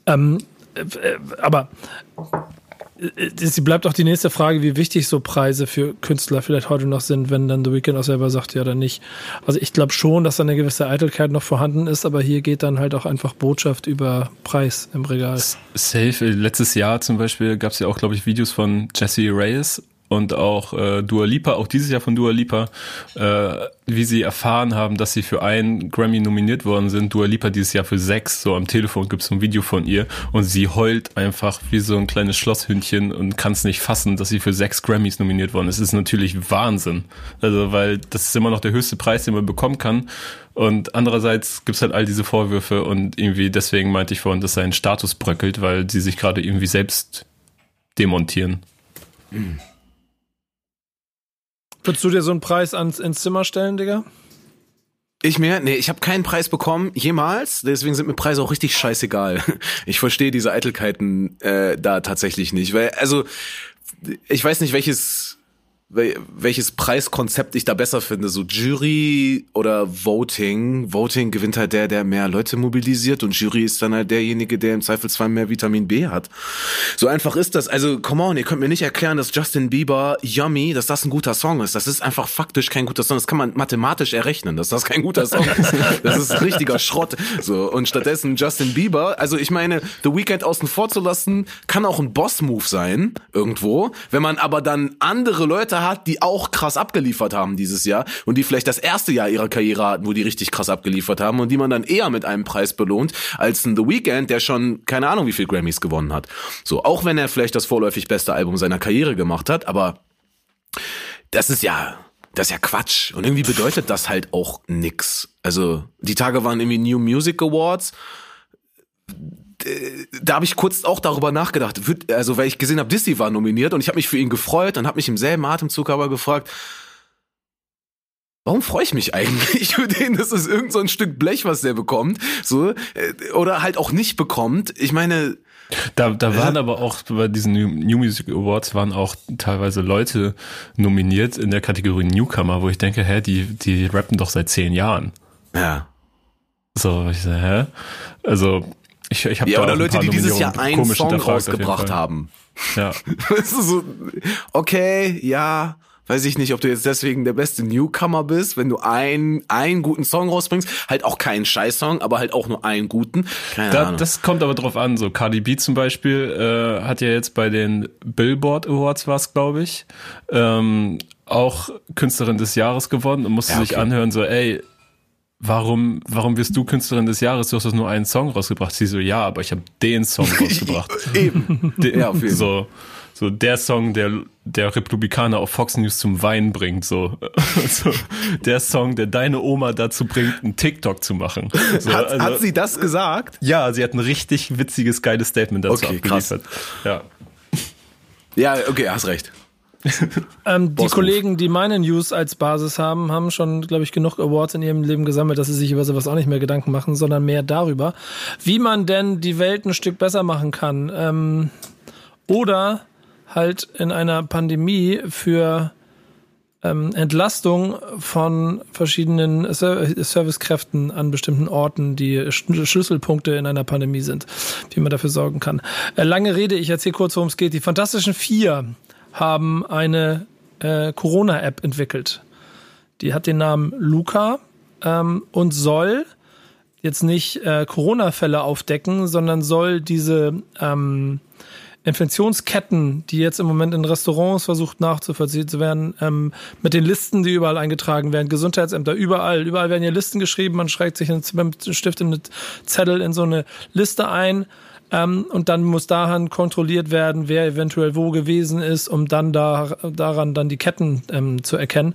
C: Ähm, äh, aber äh, sie bleibt auch die nächste Frage, wie wichtig so Preise für Künstler vielleicht heute noch sind, wenn dann The Weeknd auch selber sagt, ja oder nicht. Also ich glaube schon, dass da eine gewisse Eitelkeit noch vorhanden ist, aber hier geht dann halt auch einfach Botschaft über Preis im Regal.
D: Safe. Letztes Jahr zum Beispiel gab es ja auch, glaube ich, Videos von Jesse Reyes und auch äh, Dua Lipa, auch dieses Jahr von Dua Lipa, äh, wie sie erfahren haben, dass sie für einen Grammy nominiert worden sind. Dua Lipa dieses Jahr für sechs. So am Telefon gibt es ein Video von ihr und sie heult einfach wie so ein kleines Schlosshündchen und kann es nicht fassen, dass sie für sechs Grammys nominiert worden ist. Es ist natürlich Wahnsinn. Also, weil das ist immer noch der höchste Preis, den man bekommen kann. Und andererseits gibt's halt all diese Vorwürfe und irgendwie deswegen meinte ich vorhin, dass sein Status bröckelt, weil sie sich gerade irgendwie selbst demontieren.
E: Mhm.
C: Würdest du dir so einen Preis ans, ins Zimmer stellen, Digga?
E: Ich mir? Nee, ich habe keinen Preis bekommen, jemals. Deswegen sind mir Preise auch richtig scheißegal. Ich verstehe diese Eitelkeiten äh, da tatsächlich nicht. Weil, also, ich weiß nicht, welches wel- welches Preiskonzept ich da besser finde, so Jury oder Voting. Voting gewinnt halt der, der mehr Leute mobilisiert und Jury ist dann halt derjenige, der im Zweifelsfall mehr Vitamin B hat. So einfach ist das. Also, come on, ihr könnt mir nicht erklären, dass Justin Bieber Yummy, dass das ein guter Song ist. Das ist einfach faktisch kein guter Song. Das kann man mathematisch errechnen, dass das kein guter Song ist. Das ist richtiger Schrott. So. Und stattdessen Justin Bieber, also ich meine, The Weeknd außen vor zu lassen, kann auch ein Boss-Move sein, irgendwo. Wenn man aber dann andere Leute andere hat, die auch krass abgeliefert haben dieses Jahr und die vielleicht das erste Jahr ihrer Karriere hatten, wo die richtig krass abgeliefert haben und die man dann eher mit einem Preis belohnt als ein The Weeknd, der schon keine Ahnung wie viel Grammys gewonnen hat. So, auch wenn er vielleicht das vorläufig beste Album seiner Karriere gemacht hat, aber das ist ja das ist ja Quatsch. Und irgendwie bedeutet das halt auch nix. Also, die Tage waren irgendwie New Music Awards. Da habe ich kurz auch darüber nachgedacht, also weil ich gesehen habe, Disney war nominiert und ich habe mich für ihn gefreut und habe mich im selben Atemzug aber gefragt, warum freue ich mich eigentlich für den? Das ist irgend so ein Stück Blech, was der bekommt, so äh, oder halt auch nicht bekommt. Ich meine,
D: da, da waren äh, aber auch bei diesen New Music Awards waren auch teilweise Leute nominiert in der Kategorie Newcomer, wo ich denke, hä, die, die rappen doch seit zehn Jahren.
E: Ja.
D: So, ich sage, hä? Also, ich, ich habe
E: ja, da oder Leute, die dieses Jahr einen Song rausgebracht haben.
D: Ja.
E: so, okay, ja, weiß ich nicht, ob du jetzt deswegen der beste Newcomer bist, wenn du einen, einen guten Song rausbringst, halt auch keinen Scheiß-Song, aber halt auch nur einen guten.
D: Keine da, Ahnung. Das kommt aber drauf an, so Cardi B zum Beispiel äh, hat ja jetzt bei den Billboard Awards was, glaube ich, ähm, auch Künstlerin des Jahres gewonnen und musste ja, okay. sich anhören, so, ey, warum, warum wirst du Künstlerin des Jahres? Du hast nur einen Song rausgebracht. Sie so, ja, aber ich habe den Song rausgebracht.
E: Eben.
D: Den, ja, auf jeden Fall. So, so der Song, der, der Republikaner auf Fox News zum Weinen bringt, so. so der Song, der deine Oma dazu bringt, einen TikTok zu machen. So,
E: hat, also, hat sie das gesagt?
D: Ja, sie hat ein richtig witziges, geiles Statement dazu
E: okay, abgeliefert. Krass.
D: Ja.
E: Ja, okay, hast recht.
C: ähm, die Kollegen, die meine News als Basis haben, haben schon, glaube ich, genug Awards in ihrem Leben gesammelt, dass sie sich über sowas auch nicht mehr Gedanken machen, sondern mehr darüber, wie man denn die Welt ein Stück besser machen kann. Ähm, oder halt in einer Pandemie für ähm, Entlastung von verschiedenen Servicekräften an bestimmten Orten, die Schlüsselpunkte in einer Pandemie sind, wie man dafür sorgen kann. Äh, lange Rede, ich erzähle kurz, worum es geht. Die Fantastischen Vier haben eine äh, Corona-App entwickelt. Die hat den Namen Luca ähm, und soll jetzt nicht äh, Corona-Fälle aufdecken, sondern soll diese ähm, Infektionsketten, die jetzt im Moment in Restaurants versucht nachzuvollziehen zu werden, ähm, mit den Listen, die überall eingetragen werden, Gesundheitsämter, überall, überall werden hier Listen geschrieben, man schreibt sich mit einem Stift in eine Zettel in so eine Liste ein ähm, und dann muss daran kontrolliert werden, wer eventuell wo gewesen ist, um dann da, daran dann die Ketten ähm, zu erkennen.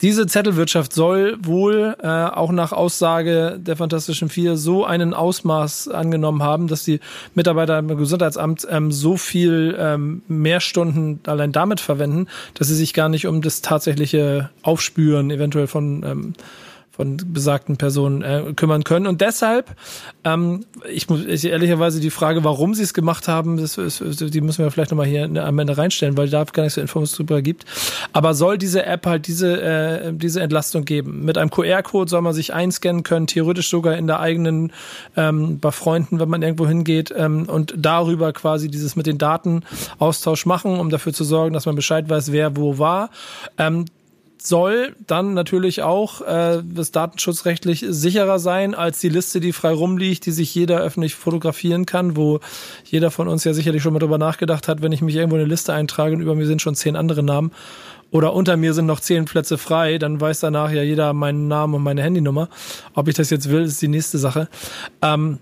C: Diese Zettelwirtschaft soll wohl äh, auch nach Aussage der Fantastischen Vier so einen Ausmaß angenommen haben, dass die Mitarbeiter im Gesundheitsamt ähm, so viel ähm, mehr Stunden allein damit verwenden, dass sie sich gar nicht um das tatsächliche Aufspüren eventuell von ähm, von besagten Personen äh, kümmern können. Und deshalb, ähm, ich muss ich, ehrlicherweise die Frage, warum sie es gemacht haben, das, ist, die müssen wir vielleicht nochmal hier am Ende reinstellen, weil da gar nicht so Informationen drüber gibt. Aber soll diese App halt diese, äh, diese Entlastung geben? Mit einem QR-Code soll man sich einscannen können, theoretisch sogar in der eigenen, ähm, bei Freunden, wenn man irgendwo hingeht ähm, und darüber quasi dieses mit den Daten Austausch machen, um dafür zu sorgen, dass man Bescheid weiß, wer wo war. Ähm, soll dann natürlich auch äh, das datenschutzrechtlich sicherer sein als die Liste, die frei rumliegt, die sich jeder öffentlich fotografieren kann, wo jeder von uns ja sicherlich schon mal drüber nachgedacht hat, wenn ich mich irgendwo in eine Liste eintrage und über mir sind schon zehn andere Namen oder unter mir sind noch zehn Plätze frei, dann weiß danach ja jeder meinen Namen und meine Handynummer. Ob ich das jetzt will, ist die nächste Sache. Ähm,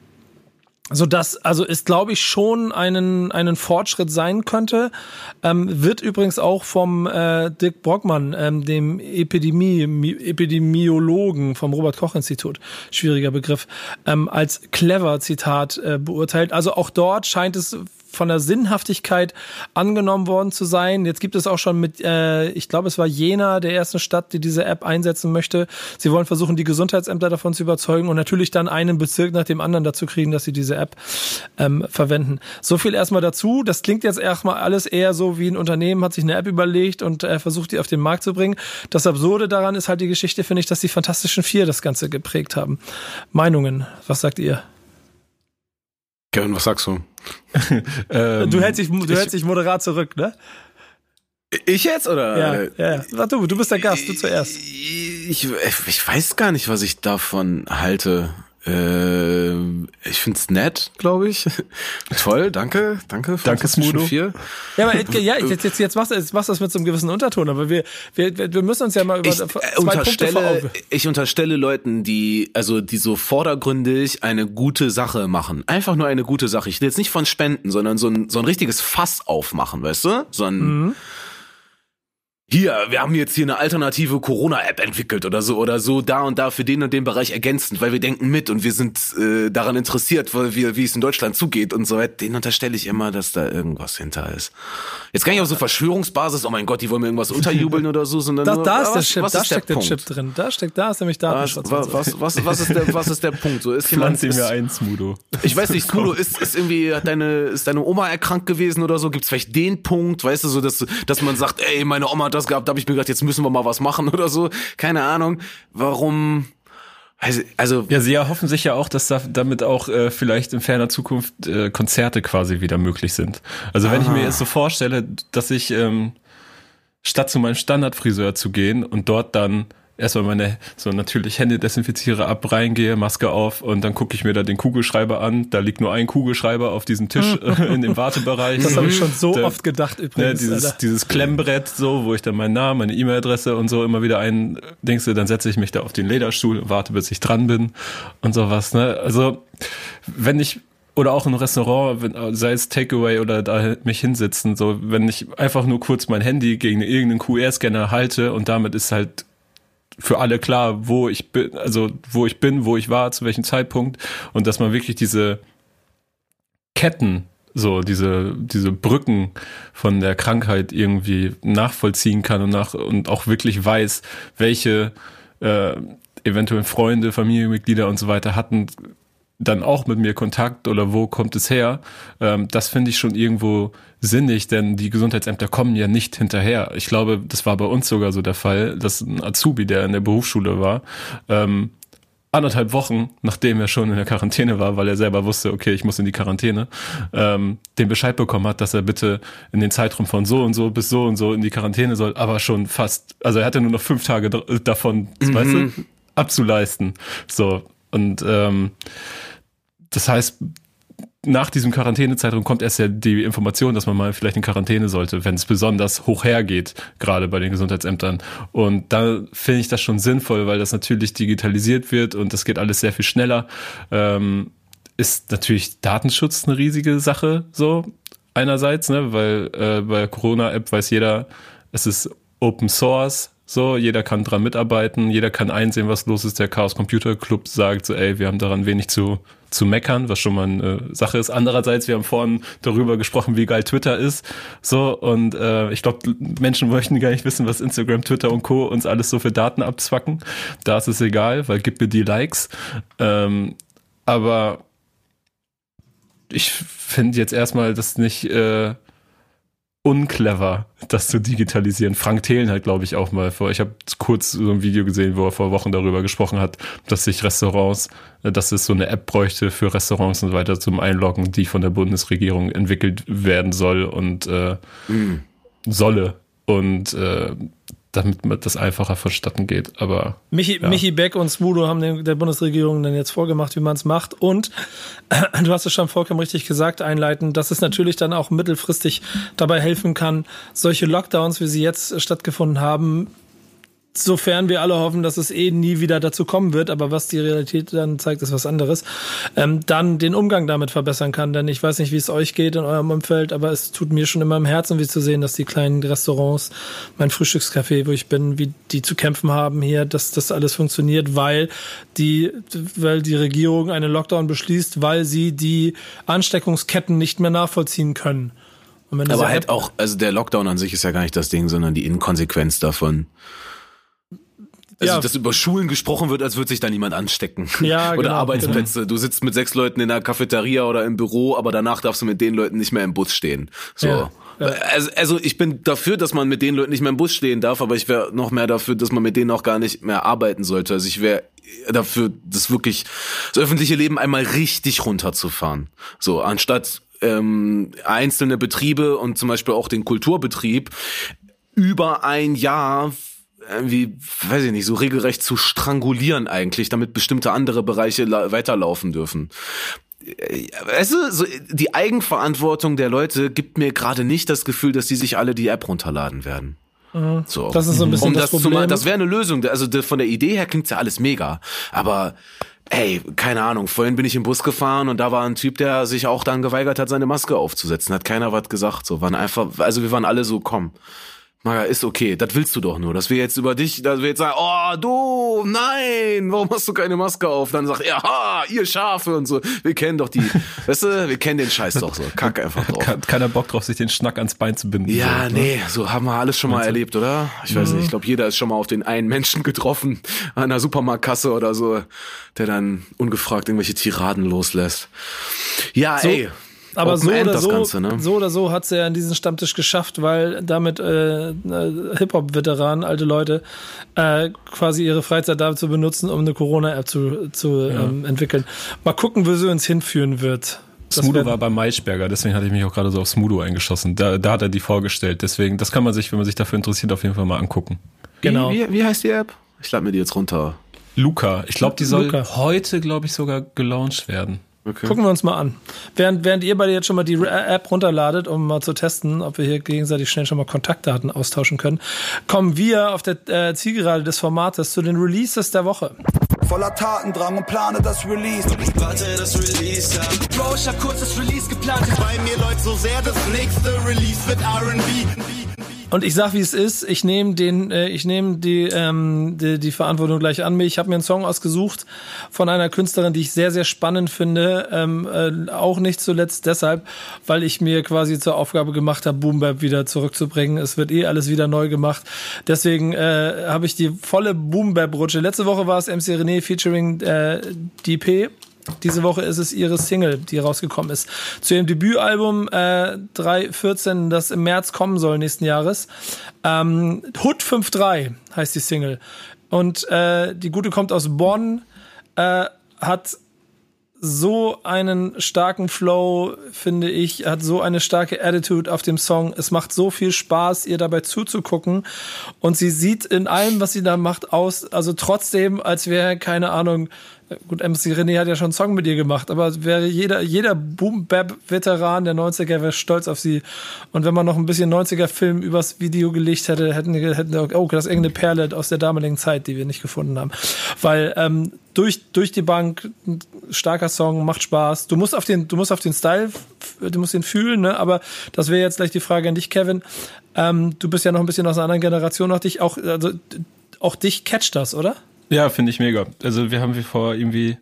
C: so dass also ist glaube ich schon einen einen Fortschritt sein könnte. Ähm, wird übrigens auch vom äh, Dirk Brockmann ähm, dem Epidemie Epidemiologen vom Robert Koch Institut schwieriger Begriff ähm, als clever Zitat äh, beurteilt. Also auch dort scheint es von der Sinnhaftigkeit angenommen worden zu sein. Jetzt gibt es auch schon mit, äh, ich glaube, es war Jena, der ersten Stadt, die diese App einsetzen möchte. Sie wollen versuchen, die Gesundheitsämter davon zu überzeugen und natürlich dann einen Bezirk nach dem anderen dazu kriegen, dass sie diese App ähm, verwenden. So viel erstmal dazu. Das klingt jetzt erstmal alles eher so wie ein Unternehmen hat sich eine App überlegt und äh, versucht, die auf den Markt zu bringen. Das Absurde daran ist halt die Geschichte, finde ich, dass die Fantastischen Vier das Ganze geprägt haben. Meinungen, was sagt ihr?
E: Kevin, was sagst du?
C: ähm, du hältst dich, du hältst dich moderat zurück, ne?
E: Ich jetzt oder?
C: Ja, ja. Sag du, du bist der Gast, du zuerst.
E: Ich, ich weiß gar nicht, was ich davon halte. Äh, ich find's nett, glaube ich. Toll, danke, danke.
D: Danke, Smudo.
C: Ja, aber ja, jetzt, jetzt, jetzt machst du jetzt machst du das mit so einem gewissen Unterton, aber wir, wir, wir müssen uns ja mal über
E: ich,
C: zwei
E: äh,
C: Punkte vor
E: unterstelle,
C: Augen.
E: ich unterstelle Leuten, die, also die so vordergründig eine gute Sache machen. Einfach nur eine gute Sache. Ich will jetzt nicht von Spenden, sondern so ein, so ein richtiges Fass aufmachen, weißt du? So ein,
C: Mhm.
E: Hier, wir haben jetzt hier eine alternative Corona-App entwickelt oder so oder so da und da für den und den Bereich ergänzend, weil wir denken mit und wir sind äh, daran interessiert, weil wir, wie es in Deutschland zugeht und so weiter. Den unterstelle ich immer, dass da irgendwas hinter ist. Jetzt gar nicht auf so Verschwörungsbasis, oh mein Gott, die wollen mir irgendwas unterjubeln oder so, sondern
C: Da,
E: nur,
C: da ist
E: was,
C: der Chip,
E: was
C: da steckt der,
E: Punkt?
C: Chip drin. Da steckt, da ist nämlich Datenschutz. und
E: was,
C: so.
E: was, was, was, ist der, was ist der Punkt? So ist jemand,
D: Pflanz ihn mir ein, Smudo.
E: ich weiß nicht, Smudo, ist, ist irgendwie, hat deine, ist deine Oma erkrankt gewesen oder so? Gibt's vielleicht den Punkt, weißt du, so, dass, dass man sagt, ey, meine Oma hat das gehabt, da habe ich mir gedacht, jetzt müssen wir mal was machen oder so. Keine Ahnung. Warum? Also, also
D: Ja, sie erhoffen sich ja auch, dass da, damit auch äh, vielleicht in ferner Zukunft äh, Konzerte quasi wieder möglich sind. Also wenn ich mir jetzt so vorstelle, dass ich ähm, statt zu meinem Standardfriseur zu gehen und dort dann erstmal meine so natürlich Hände desinfiziere ab, reingehe, Maske auf und dann gucke ich mir da den Kugelschreiber an. Da liegt nur ein Kugelschreiber auf diesem Tisch äh, in dem Wartebereich.
C: Das habe ich schon so
D: Da-
C: oft gedacht
D: Ne,
C: übrigens.
D: dieses,
C: Alter.
D: dieses Klemmbrett, so, wo ich dann meinen Namen, meine E-Mail-Adresse und so immer wieder ein, denkst du, dann setze ich mich da auf den Lederstuhl und warte, bis ich dran bin und sowas, ne? Also, wenn ich, oder auch im Restaurant, wenn, sei es Takeaway oder da mich hinsitzen, so, wenn ich einfach nur kurz mein Handy gegen irgendeinen QR-Scanner halte und damit ist halt für alle klar, wo ich bin, also wo ich bin, wo ich war, zu welchem Zeitpunkt. Und dass man wirklich diese Ketten, so diese diese Brücken von der Krankheit irgendwie nachvollziehen kann und nach und auch wirklich weiß, welche äh, eventuell Freunde, Familienmitglieder und so weiter hatten dann auch mit mir Kontakt oder wo kommt es her? Ähm, das finde ich schon irgendwo sinnig, denn die Gesundheitsämter kommen ja nicht hinterher. Ich glaube, das war bei uns sogar so der Fall, dass ein Azubi, der in der Berufsschule war, ähm, anderthalb Wochen, nachdem er schon in der Quarantäne war, weil er selber wusste, okay, ich muss in die Quarantäne, ähm, den Bescheid bekommen hat, dass er bitte in den Zeitraum von so und so bis so und so in die Quarantäne soll, aber schon fast, also er hatte nur noch fünf Tage dr- davon, weißt du, abzuleisten. So. Und ähm, das heißt, nach diesem Quarantänezeitraum kommt erst ja die Information, dass man mal vielleicht in Quarantäne sollte, wenn es besonders hoch hergeht, gerade bei den Gesundheitsämtern. Und da finde ich das schon sinnvoll, weil das natürlich digitalisiert wird und das geht alles sehr viel schneller. Ähm, ist natürlich Datenschutz eine riesige Sache, so einerseits, ne, weil äh, bei Corona-App weiß jeder, es ist Open Source, so, jeder kann dran mitarbeiten, jeder kann einsehen, was los ist. Der Chaos Computer Club sagt so, ey, wir haben daran wenig zu, zu meckern, was schon mal eine Sache ist. Andererseits, wir haben vorhin darüber gesprochen, wie geil Twitter ist. So, und äh, ich glaube, Menschen möchten gar nicht wissen, was Instagram, Twitter und Co. uns alles so für Daten abzwacken. Da ist es egal, weil gib mir die Likes. Ähm, aber ich finde jetzt erstmal das nicht äh, unclever, das zu digitalisieren. Frank Thelen hat, glaube ich, auch mal vor. Ich habe kurz so ein Video gesehen, wo er vor Wochen darüber gesprochen hat, dass sich Restaurants, äh, dass es so eine App bräuchte für Restaurants und so weiter zum Einloggen, die von der Bundesregierung entwickelt werden soll und äh, solle. Und äh, damit das einfacher vonstatten geht. Aber
C: Michi,
D: Ja.
C: Michi Beck und Smudo haben den, der Bundesregierung dann jetzt vorgemacht, wie man es macht. Und du hast es schon vollkommen richtig gesagt, einleitend, dass es natürlich dann auch mittelfristig dabei helfen kann, solche Lockdowns, wie sie jetzt stattgefunden haben, sofern wir alle hoffen, dass es eh nie wieder dazu kommen wird, aber was die Realität dann zeigt, ist was anderes, ähm, dann den Umgang damit verbessern kann. Denn ich weiß nicht, wie es euch geht in eurem Umfeld, aber es tut mir schon immer im Herzen weh zu sehen, dass die kleinen Restaurants, mein Frühstückscafé, wo ich bin, wie die zu kämpfen haben hier, dass das alles funktioniert, weil die, weil die Regierung einen Lockdown beschließt, weil sie die Ansteckungsketten nicht mehr nachvollziehen können.
E: Aber halt auch, also der Lockdown an sich ist ja gar nicht das Ding, sondern die Inkonsequenz davon. Also,
C: Ja.
E: dass über Schulen gesprochen wird, als würde sich da niemand anstecken.
C: Ja,
E: oder
C: genau,
E: Arbeitsplätze. Du sitzt mit sechs Leuten in der Cafeteria oder im Büro, aber danach darfst du mit den Leuten nicht mehr im Bus stehen. So.
C: Ja, ja.
E: Also, also ich bin dafür, dass man mit den Leuten nicht mehr im Bus stehen darf, aber ich wäre noch mehr dafür, dass man mit denen auch gar nicht mehr arbeiten sollte. Also ich wäre dafür, das wirklich das öffentliche Leben einmal richtig runterzufahren. So, anstatt ähm, einzelne Betriebe und zum Beispiel auch den Kulturbetrieb über ein Jahr irgendwie, weiß ich nicht, so regelrecht zu strangulieren eigentlich, damit bestimmte andere Bereiche la- weiterlaufen dürfen. weißt du, so die Eigenverantwortung der Leute gibt mir gerade nicht das Gefühl, dass die sich alle die App runterladen werden. So.
C: Das ist so ein bisschen
E: um
C: das
E: das, zu
C: Problem.
E: mal, das wäre eine Lösung. Also von der Idee her klingt's ja alles mega. Aber ey, keine Ahnung, vorhin bin ich im Bus gefahren und da war ein Typ, der sich auch dann geweigert hat, seine Maske aufzusetzen. Hat keiner was gesagt. So waren einfach, also wir waren alle so, komm. Maga, ist okay, das willst du doch nur, dass wir jetzt über dich, dass wir jetzt sagen, oh, du, nein, warum hast du keine Maske auf? Dann sagt er, ha, ihr Schafe und so. Wir kennen doch die, weißt du, wir kennen den Scheiß doch so. Kack einfach drauf.
D: Hat keiner Bock drauf, sich den Schnack ans Bein zu binden.
E: Ja,
D: so, ne?
E: nee, so haben wir alles schon mal erlebt, oder? Ich weiß nicht, ich glaube, jeder ist schon mal auf den einen Menschen getroffen an einer Supermarktkasse oder so, der dann ungefragt irgendwelche Tiraden loslässt. Ja, ey.
C: Aber
E: Open
C: so
E: End
C: oder so,
E: Ganze, ne?
C: so oder so hat sie ja in diesen Stammtisch geschafft, weil damit äh, äh, Hip-Hop-Veteranen, alte Leute, äh, quasi ihre Freizeit dazu benutzen, um eine Corona-App zu, zu ähm, entwickeln. Mal gucken, wo sie uns hinführen wird. Das
D: Smudo war bei Maischberger, deswegen hatte ich mich auch gerade so auf Smudo eingeschossen. Da, da hat er die vorgestellt. Deswegen, das kann man sich, wenn man sich dafür interessiert, auf jeden Fall mal angucken.
C: Genau.
E: Wie, wie, wie heißt die App? Ich lade mir die jetzt runter.
D: Luca, ich glaube, die soll
C: Luca.
D: heute, glaube ich, sogar gelauncht werden.
E: Okay.
C: Gucken wir uns mal an. Während, während ihr beide jetzt schon mal die App runterladet, um mal zu testen, ob wir hier gegenseitig schnell schon mal Kontaktdaten austauschen können, kommen wir auf der äh, Zielgerade des Formates zu den Releases der Woche.
G: Voller Tatendrang und plane das Release.
H: Warte, das Release ab.
F: Bro, ich hab kurz das Release geplant.
H: Bei mir läuft so sehr, das nächste Release wird R&B.
C: Und ich sag, wie es ist. Ich nehme den, äh, ich nehme die, ähm, die, die Verantwortung gleich an mich. Ich habe mir einen Song ausgesucht von einer Künstlerin, die ich sehr, sehr spannend finde. Ähm, äh, auch nicht zuletzt deshalb, weil ich mir quasi zur Aufgabe gemacht habe, Boom Bap wieder zurückzubringen. Es wird eh alles wieder neu gemacht. Deswegen äh, habe ich die volle Boom Bap Rutsche. Letzte Woche war es MC René featuring äh, DP. Diese Woche ist es ihre Single, die rausgekommen ist. Zu ihrem Debütalbum äh, 314, das im März kommen soll nächsten Jahres. Ähm, Hood 53 heißt die Single. Und äh, die Gute kommt aus Bonn, äh, hat so einen starken Flow, finde ich, hat so eine starke Attitude auf dem Song. Es macht so viel Spaß, ihr dabei zuzugucken. Und sie sieht in allem, was sie da macht, aus, also trotzdem, als wäre, keine Ahnung, gut, MC René hat ja schon einen Song mit ihr gemacht, aber wäre jeder, jeder Boom-Bap-Veteran der 90er wäre stolz auf sie. Und wenn man noch ein bisschen 90er-Film übers Video gelegt hätte, hätten, hätten oh, das ist irgendeine Perle aus der damaligen Zeit, die wir nicht gefunden haben. Weil ähm, durch, durch die Bank, ein starker Song, macht Spaß. Du musst auf den, du musst auf den Style, du musst den fühlen, ne? Aber das wäre jetzt gleich die Frage an dich, Kevin. Ähm, du bist ja noch ein bisschen aus einer anderen Generation, auch dich, auch, also, auch dich catcht das, oder?
D: Ja, finde ich mega. Also wir haben wie vor irgendwie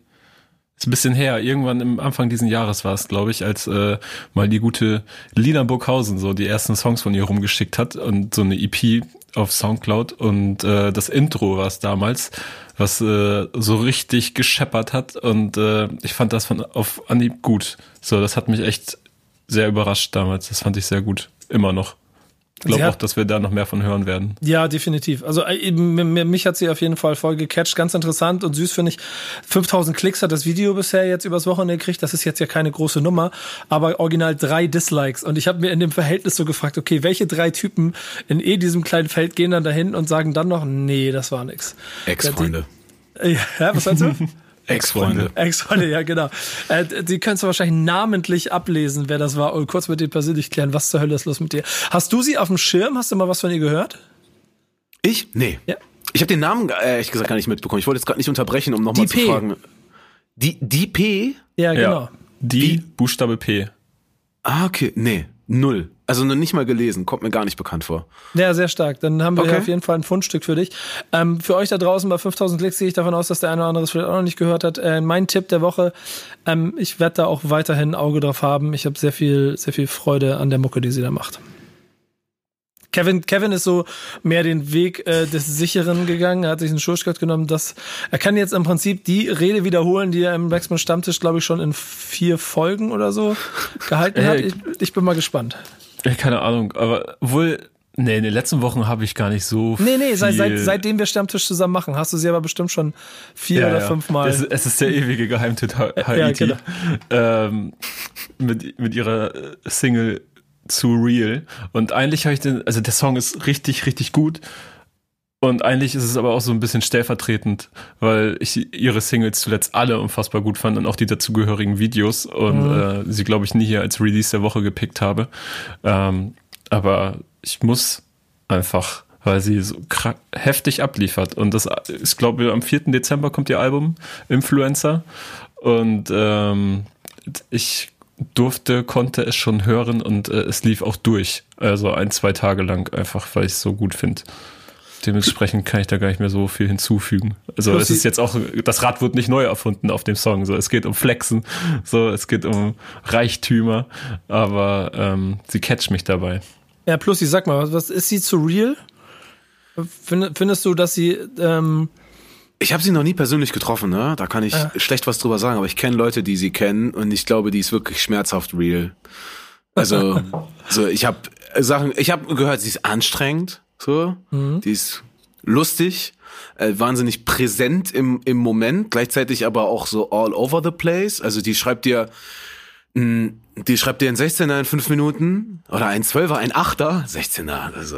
D: ist ein bisschen her, irgendwann im Anfang diesen Jahres war es, glaube ich, als äh, mal die gute Lina Burghausen so die ersten Songs von ihr rumgeschickt hat und so eine EP auf Soundcloud und äh, das Intro war es damals, was äh, so richtig gescheppert hat und äh, ich fand das von auf Anhieb gut. So, das hat mich echt sehr überrascht damals. Das fand ich sehr gut, immer noch. Ich glaube auch, dass wir da noch mehr von hören werden.
C: Ja, definitiv. Also äh, eben, mir- mir- mich hat sie auf jeden Fall voll gecatcht. Ganz interessant und süß finde ich. 5000 Klicks hat das Video bisher jetzt übers Wochenende gekriegt. Das ist jetzt ja keine große Nummer, aber original drei Dislikes. Und ich habe mir in dem Verhältnis so gefragt, okay, welche drei Typen in eh diesem kleinen Feld gehen dann dahin und sagen dann noch, nee, das war nix.
E: Ex-Freunde.
C: Ja, was meinst du?
E: Ex-Freunde.
C: Ex-Freunde, ja, genau. Äh, die kannst du wahrscheinlich namentlich ablesen, wer das war und kurz mit dir persönlich klären, was zur Hölle ist los mit dir. Hast du sie auf dem Schirm? Hast du mal was von ihr gehört?
E: Ich? Nee.
C: Ja.
E: Ich habe den Namen äh, ehrlich gesagt gar nicht mitbekommen. Ich wollte jetzt gerade nicht unterbrechen, um nochmal
C: Die
E: zu
C: P.
E: fragen. Die, die P?
C: Ja, genau.
D: Ja. Die Buchstabe P.
E: Ah, okay. Nee, null. Also noch nicht mal gelesen. Kommt mir gar nicht bekannt vor.
C: Ja, sehr stark. Dann haben wir
E: Okay.
C: auf jeden Fall ein Fundstück für dich. Ähm, für euch da draußen bei 5000 Klicks gehe ich davon aus, dass der eine oder andere es vielleicht auch noch nicht gehört hat. Äh, mein Tipp der Woche, ähm, ich werde da auch weiterhin ein Auge drauf haben. Ich habe sehr viel, sehr viel Freude an der Mucke, die sie da macht. Kevin, Kevin ist so mehr den Weg äh, des Sicheren gegangen. Er hat sich einen Schurschgott genommen, dass er kann jetzt im Prinzip die Rede wiederholen, die er im Backspin Stammtisch, glaube ich, schon in vier Folgen oder so gehalten hat. Ich, ich bin mal gespannt.
D: Keine Ahnung, aber wohl, nee, in den letzten Wochen habe ich gar nicht so
C: Nee, nee, seit,
D: viel-
C: seit, seitdem wir Stammtisch zusammen machen, hast du sie aber bestimmt schon vier
D: ja,
C: oder
D: ja.
C: fünf Mal.
D: Es, es ist der ewige Geheimtipp Ha-
C: Ja,
D: Haiti.
C: genau.
D: ähm, mit, mit ihrer äh, Single zu real. Und eigentlich habe ich den, also der Song ist richtig, richtig gut. Und eigentlich ist es aber auch so ein bisschen stellvertretend, weil ich ihre Singles zuletzt alle unfassbar gut fand und auch die dazugehörigen Videos und mhm. äh, sie, glaube ich, nie hier als Release der Woche gepickt habe. Ähm, aber ich muss einfach, weil sie so heftig abliefert. Und das ist, glaube ich, am 4. Dezember kommt ihr Album Influencer. Und ähm, ich durfte, konnte es schon hören und äh, es lief auch durch. Also ein, zwei Tage lang einfach, weil ich es so gut finde. Dementsprechend kann ich da gar nicht mehr so viel hinzufügen. Also es ist jetzt auch, das Rad wird nicht neu erfunden auf dem Song. So, es geht um Flexen, so, es geht um Reichtümer, aber ähm, sie catcht mich dabei.
C: Ja, plus, ich sag mal, was ist sie zu real? Findest du, dass sie ähm
E: ich habe sie noch nie persönlich getroffen, ne? Da kann ich ja. schlecht was drüber sagen, aber ich kenne Leute, die sie kennen und ich glaube, die ist wirklich schmerzhaft real. Also, so ich habe Sachen, ich habe gehört, sie ist anstrengend, so, mhm. die ist lustig, äh, wahnsinnig präsent im, im Moment, gleichzeitig aber auch so all over the place. Also die schreibt dir, mh, die schreibt dir ein 16er in 5 Minuten oder ein 12er, ein 8er, 16er, also,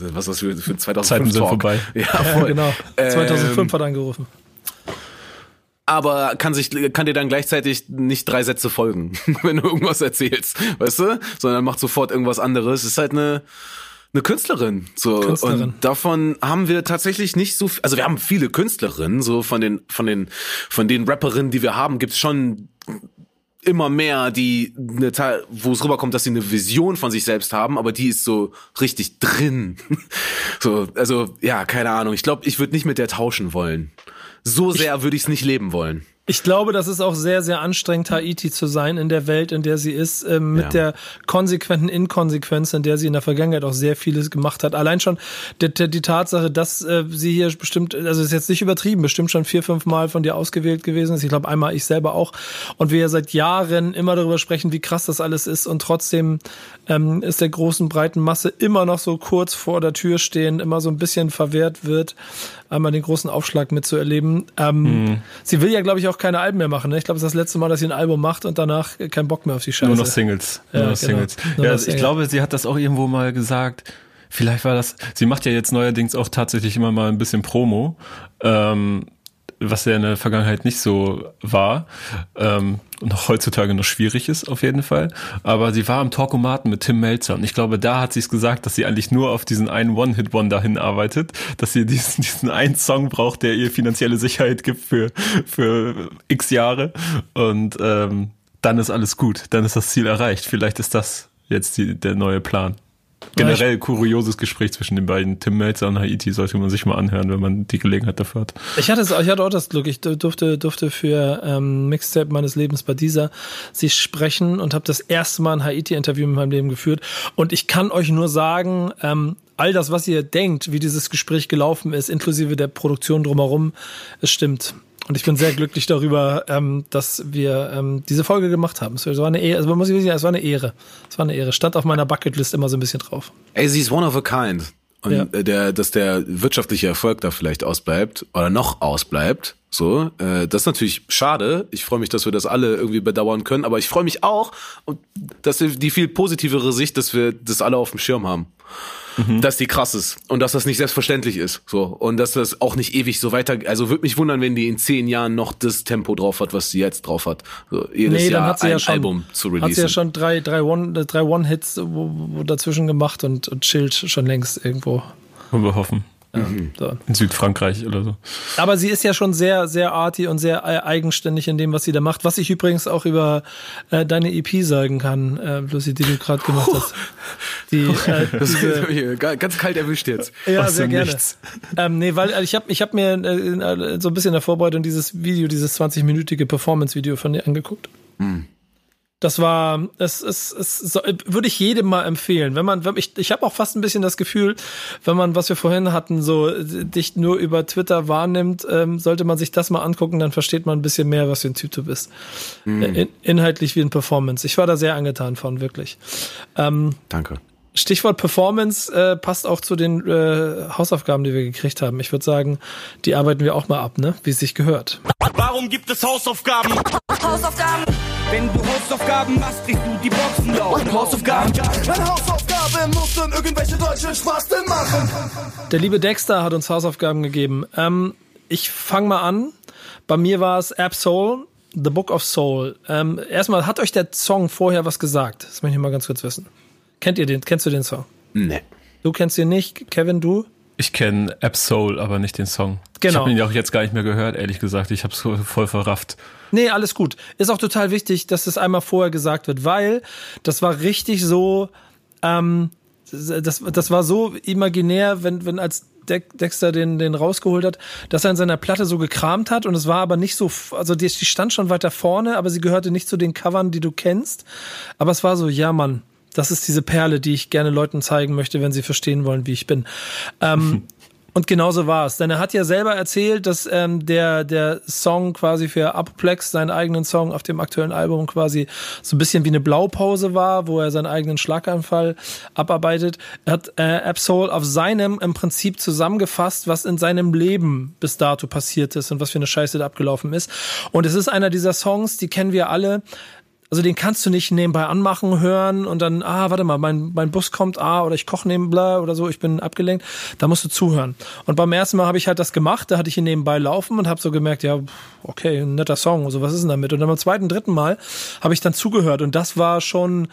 E: was ist das für, für 2005
D: Zeiten sind vorbei.
C: Ja, ja genau. 2005 ähm, hat angerufen.
E: Aber kann sich, kann dir dann gleichzeitig nicht drei Sätze folgen, wenn du irgendwas erzählst, weißt du? Sondern macht sofort irgendwas anderes. Es ist halt eine, eine Künstlerin. So. Künstlerin. Und davon haben wir tatsächlich nicht so, also wir haben viele Künstlerinnen, so von den, von den, von den Rapperinnen, die wir haben, gibt's schon immer mehr, die eine Teil, wo es rüberkommt, dass sie eine Vision von sich selbst haben, aber die ist so richtig drin. so, also ja, keine Ahnung. Ich glaube, ich würde nicht mit der tauschen wollen. So sehr würde ich es nicht leben wollen.
C: Ich glaube, das ist auch sehr, sehr anstrengend, Haiti zu sein in der Welt, in der sie ist, äh, mit ja. der konsequenten Inkonsequenz, in der sie in der Vergangenheit auch sehr vieles gemacht hat. Allein schon die, die Tatsache, dass äh, sie hier bestimmt, also ist jetzt nicht übertrieben, bestimmt schon vier, fünf Mal von dir ausgewählt gewesen ist. Ich glaube, einmal ich selber auch. Und wir ja seit Jahren immer darüber sprechen, wie krass das alles ist. Und trotzdem ähm, ist der großen, breiten Masse immer noch so kurz vor der Tür stehen, immer so ein bisschen verwehrt wird, einmal den großen Aufschlag mitzuerleben. Ähm, mhm. Sie will ja, glaube ich, auch keine Alben mehr machen. Ne? Ich glaube, es ist das letzte Mal, dass sie ein Album macht und danach keinen Bock mehr auf die Scheiße.
D: Nur noch Singles. Nur ja, noch genau. Singles. Nur ja, noch ich glaube, sie hat das auch irgendwo mal gesagt. Vielleicht war das, sie macht ja jetzt neuerdings auch tatsächlich immer mal ein bisschen Promo. Ähm, was ja in der Vergangenheit nicht so war ähm, und auch heutzutage noch schwierig ist auf jeden Fall. Aber sie war am Talkomaten mit Tim Melzer und ich glaube, da hat sie es gesagt, dass sie eigentlich nur auf diesen einen One-Hit-Wonder hinarbeitet, dass sie diesen, diesen einen Song braucht, der ihr finanzielle Sicherheit gibt für, für x Jahre und ähm, dann ist alles gut, dann ist das Ziel erreicht. Vielleicht ist das jetzt die, der neue Plan. Generell kurioses Gespräch zwischen den beiden. Tim Melzer und Haiti sollte man sich mal anhören, wenn man die Gelegenheit dafür hat.
C: Ich hatte, ich hatte auch das Glück. Ich durfte, durfte für ähm, Mixtape meines Lebens bei dieser sie sprechen und habe das erste Mal ein Haiti-Interview in meinem Leben geführt. Und ich kann euch nur sagen, ähm, all das, was ihr denkt, wie dieses Gespräch gelaufen ist, inklusive der Produktion drumherum, es stimmt. Und ich bin sehr glücklich darüber, ähm, dass wir ähm, diese Folge gemacht haben. Es war eine Ehre, also muss ich sagen, es war eine Ehre. Es war eine Ehre. Stand auf meiner Bucketlist immer so ein bisschen drauf.
E: Ey, sie ist one of a kind. Und ja. der, dass der wirtschaftliche Erfolg da vielleicht ausbleibt oder noch ausbleibt, so, äh, das ist natürlich schade. Ich freue mich, dass wir das alle irgendwie bedauern können, aber ich freue mich auch, dass wir die viel positivere Sicht, dass wir das alle auf dem Schirm haben mhm. dass die krass ist und dass das nicht selbstverständlich ist. So und dass das auch nicht ewig so weiter. Also würde mich wundern, wenn die in zehn Jahren noch das Tempo drauf hat, was sie jetzt drauf hat. So, jedes nee, Jahr hat sie ein ja schon, Album zu releasen.
C: Hat sie ja schon drei, drei One, drei One Hits wo, wo dazwischen gemacht und, und chillt schon längst irgendwo.
D: Wollen wir hoffen. Mhm. So. In Südfrankreich oder so.
C: Aber sie ist ja schon sehr, sehr arty und sehr eigenständig in dem, was sie da macht. Was ich übrigens auch über äh, deine EP sagen kann, äh, bloß die, du gerade gemacht hast. Die,
E: äh, das diese, ganz kalt erwischt jetzt.
C: Ja, sehr gerne. Ähm, nee, weil äh, ich habe ich hab mir äh, so ein bisschen in der Vorbereitung dieses Video, dieses 20-minütige Performance-Video von dir angeguckt. Mhm. Das war, es, es, es würde ich jedem mal empfehlen. Wenn man, wenn ich, ich habe auch fast ein bisschen das Gefühl, wenn man, was wir vorhin hatten, so dich nur über Twitter wahrnimmt, ähm, sollte man sich das mal angucken, dann versteht man ein bisschen mehr, was für ein Typ du bist. Mhm. In, inhaltlich wie ein Performance. Ich war da sehr angetan von, wirklich.
E: Ähm, Danke.
C: Stichwort Performance äh, passt auch zu den äh, Hausaufgaben, die wir gekriegt haben. Ich würde sagen, die arbeiten wir auch mal ab, ne? Wie es sich gehört.
F: Warum gibt es Hausaufgaben? Hausaufgaben Wenn du Hausaufgaben machst, kriegst du die Boxen laufen. Hausaufgaben.
H: Meine Hausaufgabe muss dann irgendwelche deutschen Spasten machen.
C: Der liebe Dexter hat uns Hausaufgaben gegeben. Ähm, ich fange mal an. Bei mir war es App Soul, The Book of Soul. Ähm, erstmal, hat euch der Song vorher was gesagt? Das möchte ich mal ganz kurz wissen. Kennt ihr den? Kennst du den Song?
E: Nee.
C: Du kennst ihn nicht, Kevin, du?
D: Ich kenne App Soul, aber nicht den Song.
C: Genau.
D: Ich habe ihn ja auch jetzt gar nicht mehr gehört, ehrlich gesagt. Ich habe es voll verrafft.
C: Nee, alles gut. Ist auch total wichtig, dass das einmal vorher gesagt wird, weil das war richtig so, ähm, das, das war so imaginär, wenn, wenn als Dexter den, den rausgeholt hat, dass er in seiner Platte so gekramt hat und es war aber nicht so, also die, die stand schon weiter vorne, aber sie gehörte nicht zu den Covern, die du kennst. Aber es war so, ja Mann, das ist diese Perle, die ich gerne Leuten zeigen möchte, wenn sie verstehen wollen, wie ich bin. Ähm, und genauso war es. Denn er hat ja selber erzählt, dass ähm, der, der Song quasi für Apoplex, seinen eigenen Song auf dem aktuellen Album quasi so ein bisschen wie eine Blaupause war, wo er seinen eigenen Schlaganfall abarbeitet. Er hat äh, Absol auf seinem im Prinzip zusammengefasst, was in seinem Leben bis dato passiert ist und was für eine Scheiße da abgelaufen ist. Und es ist einer dieser Songs, die kennen wir alle also den kannst du nicht nebenbei anmachen, hören und dann, ah, warte mal, mein, mein Bus kommt, ah, oder ich koche nebenbei oder so, ich bin abgelenkt. Da musst du zuhören. Und beim ersten Mal habe ich halt das gemacht, da hatte ich ihn nebenbei laufen und habe so gemerkt, ja, okay, ein netter Song, also was ist denn damit? Und dann beim zweiten, dritten Mal habe ich dann zugehört und das war schon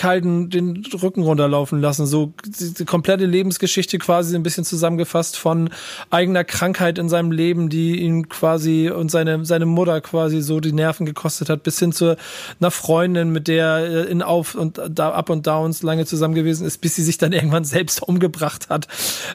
C: kalten den Rücken runterlaufen lassen. So die komplette Lebensgeschichte quasi ein bisschen zusammengefasst von eigener Krankheit in seinem Leben, die ihn quasi und seine, seine Mutter quasi so die Nerven gekostet hat, bis hin zu einer Freundin, mit der er in Auf- und da Up und Downs lange zusammen gewesen ist, bis sie sich dann irgendwann selbst umgebracht hat.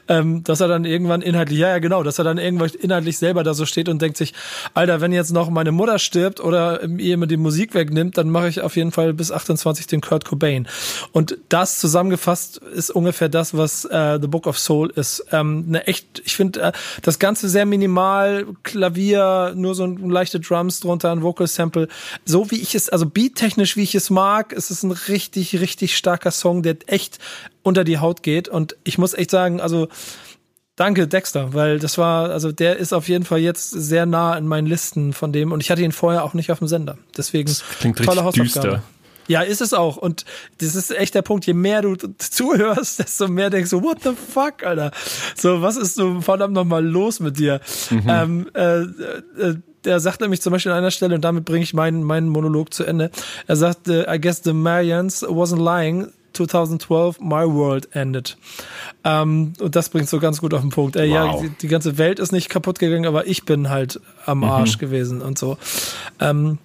C: Ähm, dass er dann irgendwann inhaltlich, ja, ja, genau, dass er dann irgendwann inhaltlich selber da so steht und denkt sich, Alter, wenn jetzt noch meine Mutter stirbt oder ihr mir die Musik wegnimmt, dann mache ich auf jeden Fall bis 28 den Kurt Cobain. Pain. Und das zusammengefasst ist ungefähr das, was äh, The Book of Soul ist. Ähm, eine echt, ich finde äh, das Ganze sehr minimal, Klavier, nur so ein leichte Drums drunter, ein Vocal Sample. So wie ich es, also beattechnisch, wie ich es mag, ist es ein richtig, richtig starker Song, der echt unter die Haut geht. Und ich muss echt sagen, also Danke, Dexter, weil das war, also der ist auf jeden Fall jetzt sehr nah in meinen Listen von dem und ich hatte ihn vorher auch nicht auf dem Sender. Deswegen
D: Das klingt
C: tolle
D: richtig
C: Hausaufgabe.
D: düster.
C: Ja, ist es auch. Und das ist echt der Punkt. Je mehr du zuhörst, desto mehr denkst du, what the fuck, Alter? So, was ist so verdammt nochmal los mit dir? Ähm, äh, äh, der sagt nämlich zum Beispiel an einer Stelle, und damit bringe ich meinen, meinen Monolog zu Ende. Er sagt, I guess the Marians wasn't lying. 2012, my world ended. Ähm, und das bringt so ganz gut auf den Punkt. Ey, ja,
E: Wow.
C: die, die ganze Welt ist nicht kaputt gegangen, aber ich bin halt am Arsch gewesen und so. Ähm,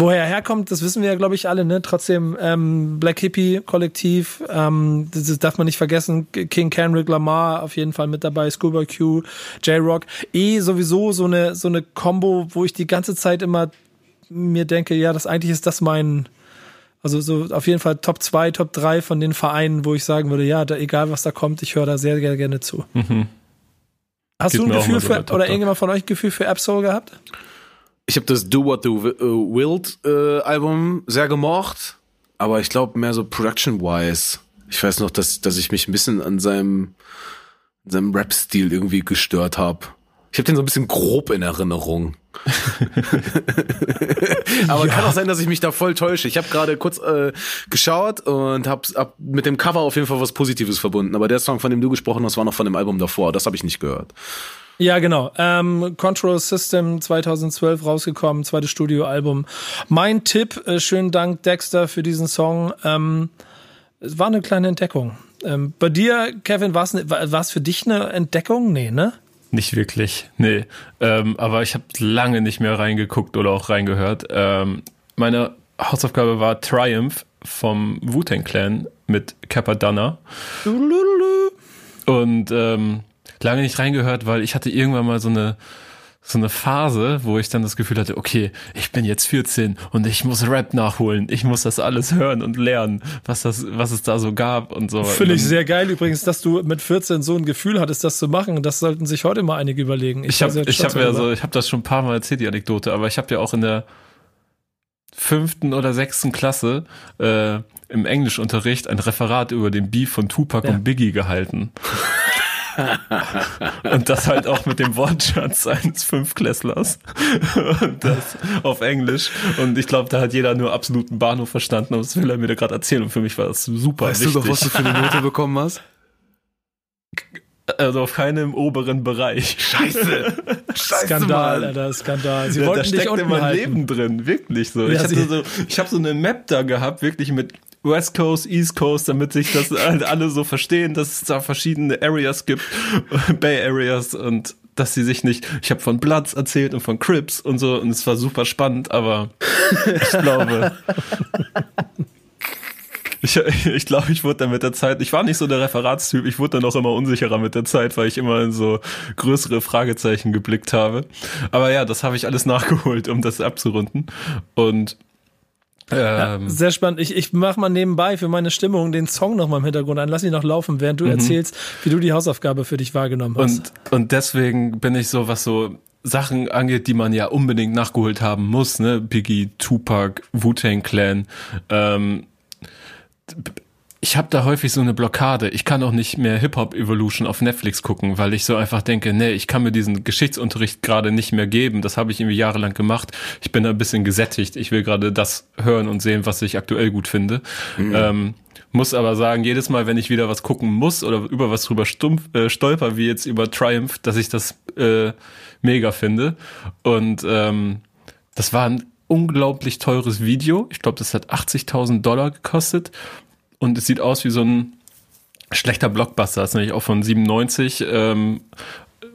C: Woher er herkommt, das wissen wir ja, glaube ich, alle, ne? Trotzdem, ähm, Black Hippie Kollektiv, ähm, das, das darf man nicht vergessen. King Kendrick Lamar auf jeden Fall mit dabei, Schoolboy Q, J-Rock. Eh sowieso so eine, so eine Combo, wo ich die ganze Zeit immer mir denke, ja, das eigentlich ist das mein, also so auf jeden Fall Top 2, Top 3 von den Vereinen, wo ich sagen würde, ja, da, egal was da kommt, ich höre da sehr, sehr gerne zu. Hast
D: Geht
C: du ein Gefühl für, oder irgendjemand von euch ein Gefühl für Absol gehabt?
E: Ich habe das Do What You äh, Willed äh, Album sehr gemocht, aber ich glaube mehr so production-wise. Ich weiß noch, dass, dass ich mich ein bisschen an seinem, seinem Rap-Stil irgendwie gestört habe. Ich habe den so ein bisschen grob in Erinnerung. Aber kann auch sein, dass ich mich da voll täusche. Ich habe gerade kurz äh, geschaut und habe hab mit dem Cover auf jeden Fall was Positives verbunden. Aber der Song, von dem du gesprochen hast, war noch von dem Album davor. Das habe ich nicht gehört.
C: Ja, genau. Ähm, Control System 2012 rausgekommen, zweites Studioalbum. Mein Tipp, äh, schönen Dank Dexter für diesen Song. Ähm, es war eine kleine Entdeckung. Ähm, bei dir, Kevin, war es ne, für dich eine Entdeckung? Nee, ne?
D: Nicht wirklich, nee. Ähm, aber ich habe lange nicht mehr reingeguckt oder auch reingehört. Ähm, meine Hausaufgabe war Triumph vom Wu-Tang Clan mit Kappa Dunner. Und ähm, lange nicht reingehört, weil ich hatte irgendwann mal so eine so eine Phase, wo ich dann das Gefühl hatte, okay, ich bin jetzt 14 und ich muss Rap nachholen. Ich muss das alles hören und lernen, was das, was es da so gab und so.
C: Finde ich sehr geil übrigens, dass du mit 14 so ein Gefühl hattest, das zu machen. Das sollten sich heute mal einige überlegen.
D: Ich habe ich
C: stolz
D: hab ja so, ich habe das schon ein paar Mal erzählt, die Anekdote, aber ich habe ja auch in der fünften oder sechsten Klasse äh, im Englischunterricht ein Referat über den Beef von Tupac
C: Ja.
D: und Biggie gehalten. und das halt auch mit dem Wortschatz eines Fünfklässlers und das auf Englisch und ich glaube, da hat jeder nur absoluten Bahnhof verstanden und das will er mir da gerade erzählen und für mich war das super
E: Weißt
D: wichtig.
E: du doch, was du für eine Note bekommen hast?
D: also auf keinem oberen Bereich.
E: Scheiße. Scheiße,
C: Skandal,
E: Mann.
C: Alter, Skandal. Sie
D: Ja, da
C: wollten dich
D: steckt
C: unten
D: immer
C: halten.
D: Leben drin, wirklich so.
C: Ja,
D: ich so, ich habe so eine Map da gehabt, wirklich mit West Coast, East Coast, damit sich das halt alle so verstehen, dass es da verschiedene Areas gibt, Bay Areas und dass sie sich nicht, ich habe von Bloods erzählt und von Crips und so und es war super spannend, aber ich glaube, ich, ich glaube, ich wurde dann mit der Zeit, ich war nicht so der Referatstyp, ich wurde dann auch immer unsicherer mit der Zeit, weil ich immer in so größere Fragezeichen geblickt habe. Aber ja, das habe ich alles nachgeholt, um das abzurunden. Und ähm,
C: Sehr spannend. Ich, ich mache mal nebenbei für meine Stimmung den Song noch mal im Hintergrund an. Lass ihn noch laufen, während du erzählst, wie du die Hausaufgabe für dich wahrgenommen hast.
D: und, und deswegen bin ich so, was so Sachen angeht, die man ja unbedingt nachgeholt haben muss, ne? Biggie, Tupac, Wu-Tang Clan, ähm, ich habe da häufig so eine Blockade. Ich kann auch nicht mehr Hip-Hop Evolution auf Netflix gucken, weil ich so einfach denke, nee, ich kann mir diesen Geschichtsunterricht gerade nicht mehr geben. Das habe ich irgendwie jahrelang gemacht. Ich bin da ein bisschen gesättigt. Ich will gerade das hören und sehen, was ich aktuell gut finde. Ähm, muss aber sagen, jedes Mal, wenn ich wieder was gucken muss oder über was drüber stumpf, äh, stolper, wie jetzt über Triumph, dass ich das äh, mega finde. Und ähm, das war ein unglaublich teures Video. Ich glaube, das hat 80.000 Dollar gekostet. Und es sieht aus wie so ein schlechter Blockbuster. Das ist nämlich auch von 97. Ähm,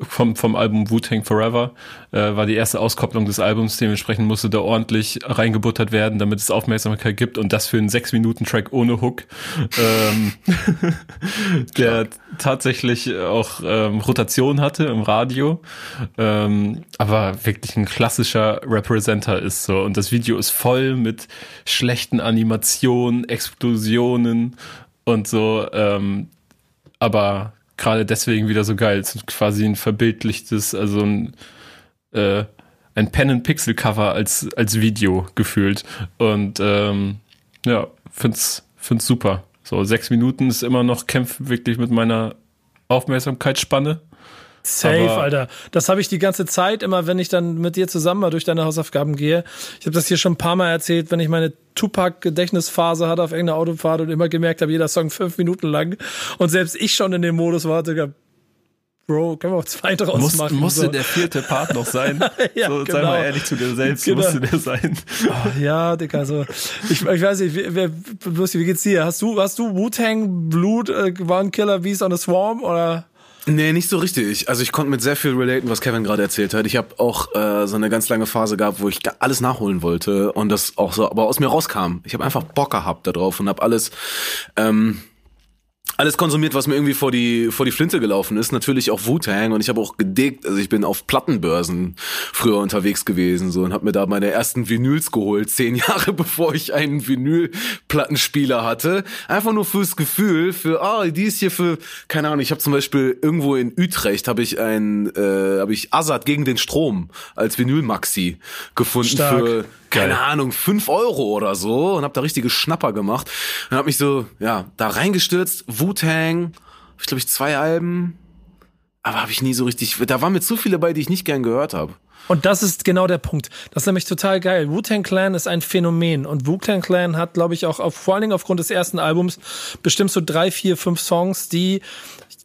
D: vom, vom Album Wu-Tang Forever äh, war die erste Auskopplung des Albums. Dementsprechend musste da ordentlich reingebuttert werden, damit es Aufmerksamkeit gibt. Und das für einen 6-Minuten-Track ohne Hook. ähm, der tatsächlich auch ähm, Rotation hatte im Radio. Ähm, aber wirklich ein klassischer Representer ist so. Und das Video ist voll mit schlechten Animationen, Explosionen und so. Ähm, aber gerade deswegen wieder so geil. Es ist quasi ein verbildlichtes, also ein, äh, ein Pen-and-Pixel-Cover als, als Video gefühlt. Und ähm, ja, find's, find's super. So, sechs Minuten ist immer noch, kämpft wirklich mit meiner Aufmerksamkeitsspanne.
C: Safe,
D: Aber-
C: Alter. Das habe ich die ganze Zeit immer, wenn ich dann mit dir zusammen mal durch deine Hausaufgaben gehe. Ich habe das hier schon ein paar Mal erzählt, wenn ich meine Tupac-Gedächtnisphase hatte auf irgendeiner Autofahrt und immer gemerkt habe, jeder Song fünf Minuten lang. Und selbst ich schon in dem Modus war, Digga, Bro, können wir auch zwei draus
D: Muss,
C: machen.
D: musste
C: so.
D: der vierte Part noch sein?
C: Ja,
D: so, Sei
C: genau.
D: mal ehrlich zu dir selbst,
C: Genau.
D: musste der sein.
C: Oh, ja, Digga, so. Ich, ich weiß nicht, wie, wer, Lucy, wie geht's dir? Hast du, hast du Wu-Tang Blut, äh, waren Killer Bees on a Swarm oder?
E: Nee, nicht so richtig. Also ich konnte mit sehr viel relaten, was Kevin gerade erzählt hat. Ich habe auch äh, so eine ganz lange Phase gehabt, wo ich alles nachholen wollte und das auch so, aber aus mir rauskam. Ich habe einfach Bock gehabt darauf und habe alles ähm, alles konsumiert, was mir irgendwie vor die vor die Flinte gelaufen ist. Natürlich auch Wu-Tang und ich habe auch gedickt. Also ich bin auf Plattenbörsen früher unterwegs gewesen so und habe mir da meine ersten Vinyls geholt, zehn Jahre bevor ich einen Vinyl-Plattenspieler hatte. Einfach nur fürs Gefühl, für ah die ist hier für keine Ahnung. Ich habe zum Beispiel irgendwo in Utrecht habe ich ein äh, habe ich Azad gegen den Strom als Vinyl-Maxi gefunden
C: Stark.
E: für keine Ahnung, fünf Euro oder so und hab da richtige Schnapper gemacht und hab mich so, ja, da reingestürzt, Wu-Tang, ich glaube ich zwei Alben, aber habe ich nie so richtig, da waren mir zu viele bei, die ich nicht gern gehört habe.
C: Und das ist genau der Punkt. Das ist nämlich total geil. Wu-Tang Clan ist ein Phänomen und Wu-Tang Clan hat, glaube ich, auch auf, vor allen Dingen aufgrund des ersten Albums bestimmt so drei, vier, fünf Songs, die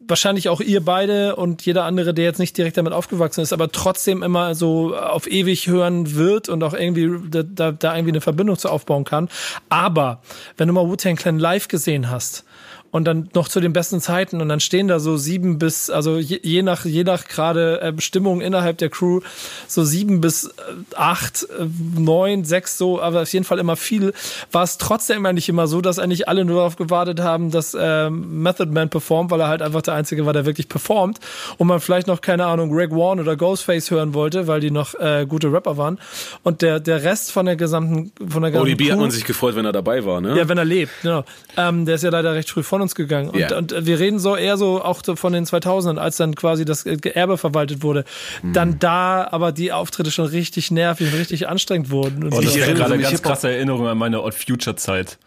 C: wahrscheinlich auch ihr beide und jeder andere, der jetzt nicht direkt damit aufgewachsen ist, aber trotzdem immer so auf ewig hören wird und auch irgendwie da, da, da irgendwie eine Verbindung zu aufbauen kann. Aber wenn du mal Wu-Tang Clan live gesehen hast, und dann noch zu den besten Zeiten und dann stehen da so sieben bis, also je, je nach, je nach gerade äh, Bestimmung innerhalb der Crew, so sieben bis äh, acht, äh, neun, sechs so, aber auf jeden Fall immer viel, war es trotzdem eigentlich immer so, dass eigentlich alle nur darauf gewartet haben, dass äh, Method Man performt, weil er halt einfach der Einzige war, der wirklich performt und man vielleicht noch, keine Ahnung, Greg Warren oder Ghostface hören wollte, weil die noch äh, gute Rapper waren und der, der Rest von der gesamten, von der gesamten
E: ODB hat
C: Crew-
E: man sich gefreut, wenn er dabei war, ne?
C: ja, wenn er lebt, genau. Ähm, der ist ja leider recht früh von uns gegangen. Und,
E: Ja.
C: und wir reden so eher so auch so von den 2000ern, als dann quasi das Erbe verwaltet wurde.
E: Mhm.
C: Dann da aber die Auftritte schon richtig nervig und richtig anstrengend wurden. Und
D: Und
C: so.
D: ich
E: Ich
D: habe
E: erinnere
D: gerade ganz krasse Erinnerungen an meine Odd Future Zeit.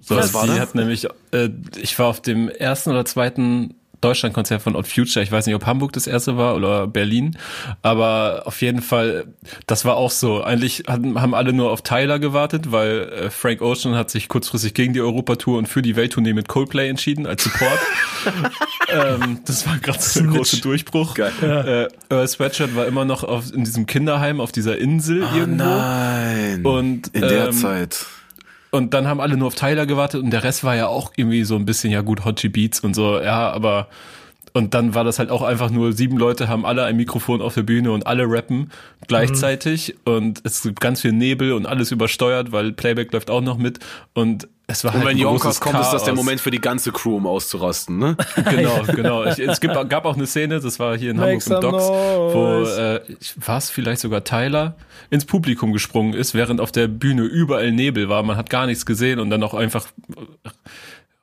D: So,
E: Was war
D: die
E: da?
D: hat nämlich, äh, ich war auf dem ersten oder zweiten Deutschlandkonzert von Odd Future. Ich weiß nicht, ob Hamburg das erste war oder Berlin, aber auf jeden Fall, das war auch so. Eigentlich haben alle nur auf Tyler gewartet, weil äh, Frank Ocean hat sich kurzfristig gegen die Europatour und für die Welttournee mit Coldplay entschieden als Support. ähm, das war gerade so der große Durchbruch. Geil. Äh, Earl Sweatshirt war immer noch auf, in diesem Kinderheim auf dieser Insel oh, irgendwo.
E: Nein.
D: Und
E: in der ähm, Zeit.
D: Und dann haben alle nur auf Tyler gewartet und der Rest war ja auch irgendwie so ein bisschen, ja gut, Hotchi Beats und so, ja, aber und dann war das halt auch einfach nur, sieben Leute haben alle ein Mikrofon auf der Bühne und alle rappen gleichzeitig mhm. und es gibt ganz viel Nebel und alles übersteuert, weil Playback läuft auch noch mit und es war
E: und
D: halt
E: wenn Yonkers kommt, ist das der Moment für die ganze Crew, um auszurasten, ne?
D: genau, genau. Ich, es gibt, gab auch eine Szene, das war hier in Hamburg im Docks, wo äh, war es vielleicht sogar Tyler ins Publikum gesprungen ist, während auf der Bühne überall Nebel war. Man hat gar nichts gesehen und dann auch einfach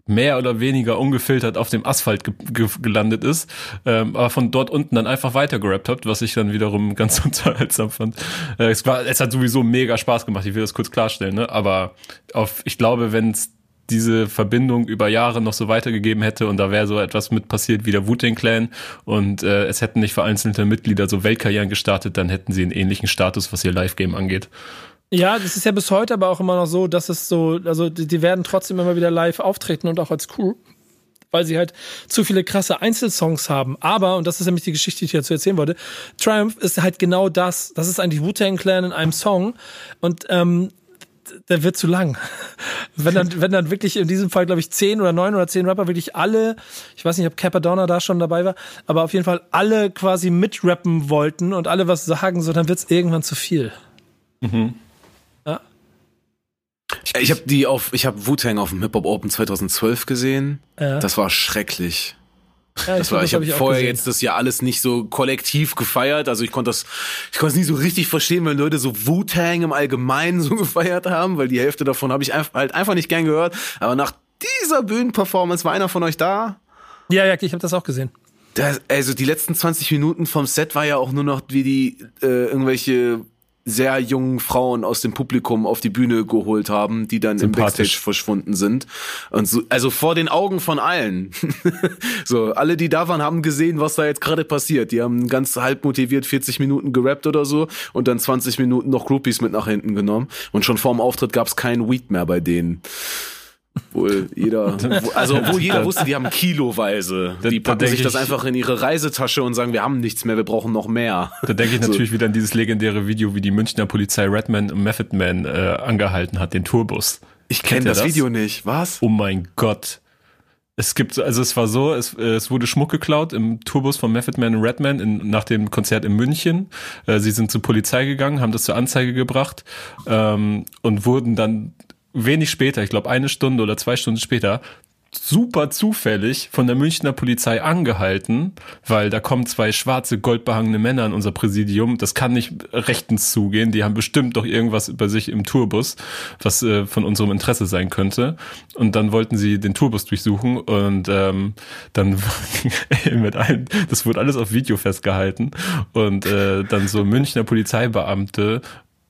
D: mehr oder weniger ungefiltert auf dem Asphalt ge ge gelandet ist, ähm, aber von dort unten dann einfach weiter gerappt habt, was ich dann wiederum ganz unterhaltsam fand. Äh, es war, es hat sowieso mega Spaß gemacht. Ich will das kurz klarstellen, ne? Aber auf, ich glaube, wenn es diese Verbindung über Jahre noch so weitergegeben hätte und da wäre so etwas mit passiert wie der Wu-Tang Clan und äh, es hätten nicht vereinzelte Mitglieder so Weltkarrieren gestartet, dann hätten sie einen ähnlichen Status, was ihr Live-Game angeht.
C: Ja, das ist ja bis heute aber auch immer noch so, dass es so, also die, die werden trotzdem immer wieder live auftreten und auch als Crew weil sie halt zu viele krasse Einzelsongs haben. Aber, und das ist nämlich die Geschichte, die ich dazu erzählen wollte, Triumph ist halt genau das. Das ist eigentlich Wu-Tang Clan in einem Song. Und ähm, der wird zu lang. Wenn dann, wenn dann wirklich in diesem Fall, glaube ich, zehn oder neun oder zehn Rapper wirklich alle, ich weiß nicht, ob Capadonna da schon dabei war, aber auf jeden Fall alle quasi mitrappen wollten und alle was sagen, so dann wird's irgendwann zu viel.
D: Mhm.
E: Ich habe die auf, ich habe Wu-Tang auf dem Hip Hop Open 2012 gesehen. Ja. Das war schrecklich. Ja, das war, ich habe hab vorher gesehen. jetzt das ja alles nicht so kollektiv gefeiert. Also ich konnte das, ich konnte es nicht so richtig verstehen, wenn Leute so Wu-Tang im Allgemeinen so gefeiert haben, weil die Hälfte davon habe ich einfach, halt einfach nicht gern gehört. Aber nach dieser Bühnenperformance war einer von euch da?
C: Ja, ja, ich habe das auch gesehen.
E: Das, also die letzten 20 Minuten vom Set war ja auch nur noch wie die äh, irgendwelche sehr jungen Frauen aus dem Publikum auf die Bühne geholt haben, die dann im Backstage verschwunden sind. Und so, also vor den Augen von allen. so, alle, die da waren, haben gesehen, was da jetzt gerade passiert. Die haben ganz halb motiviert 40 Minuten gerappt oder so und dann 20 Minuten noch Groupies mit nach hinten genommen. Und schon vor dem Auftritt gab es keinen Weed mehr bei denen. Wohl jeder, also wo jeder wusste, die haben kiloweise. Die packen sich das einfach in ihre Reisetasche und sagen, wir haben nichts mehr, wir brauchen noch mehr.
D: Da denke ich so. natürlich wieder an dieses legendäre Video, wie die Münchner Polizei Redman und Method Man äh, angehalten hat, den Tourbus.
E: Ich kenne das, das Video nicht. Was?
D: Oh mein Gott. Es gibt, also es war so, es, es wurde Schmuck geklaut im Tourbus von Method Man und Redman in, nach dem Konzert in München. Äh, sie sind zur Polizei gegangen, haben das zur Anzeige gebracht ähm, und wurden dann wenig später, ich glaube eine Stunde oder zwei Stunden später, super zufällig von der Münchner Polizei angehalten, weil da kommen zwei schwarze, goldbehangene Männer in unser Präsidium. Das kann nicht rechtens zugehen. Die haben bestimmt doch irgendwas über sich im Tourbus, was äh, von unserem Interesse sein könnte. Und dann wollten sie den Tourbus durchsuchen und ähm, dann mit allen, das wurde alles auf Video festgehalten und äh, dann so Münchner Polizeibeamte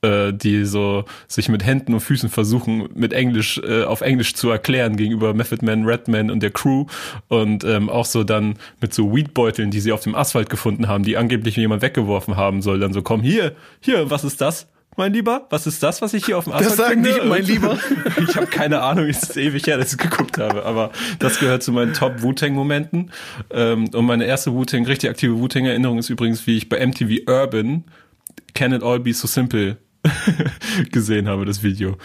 D: äh, die so sich mit Händen und Füßen versuchen, mit Englisch, äh, auf Englisch zu erklären gegenüber Method Man, Redman und der Crew und ähm, auch so dann mit so Weedbeuteln, die sie auf dem Asphalt gefunden haben, die angeblich jemand weggeworfen haben soll, dann so, komm, hier, hier, was ist das? mein Lieber? Was ist das, was ich hier auf dem Asphalt
E: Das sagen
D: finde?
E: die, mein Lieber.
D: ich habe keine Ahnung, es ist ewig her, dass ich geguckt habe, aber das gehört zu meinen Top Wu-Tang-Momenten. Ähm, und meine erste Wu-Tang, richtig aktive Wu-Tang-Erinnerung ist übrigens, wie ich bei MTV Urban Can It All Be So Simple gesehen habe, das Video.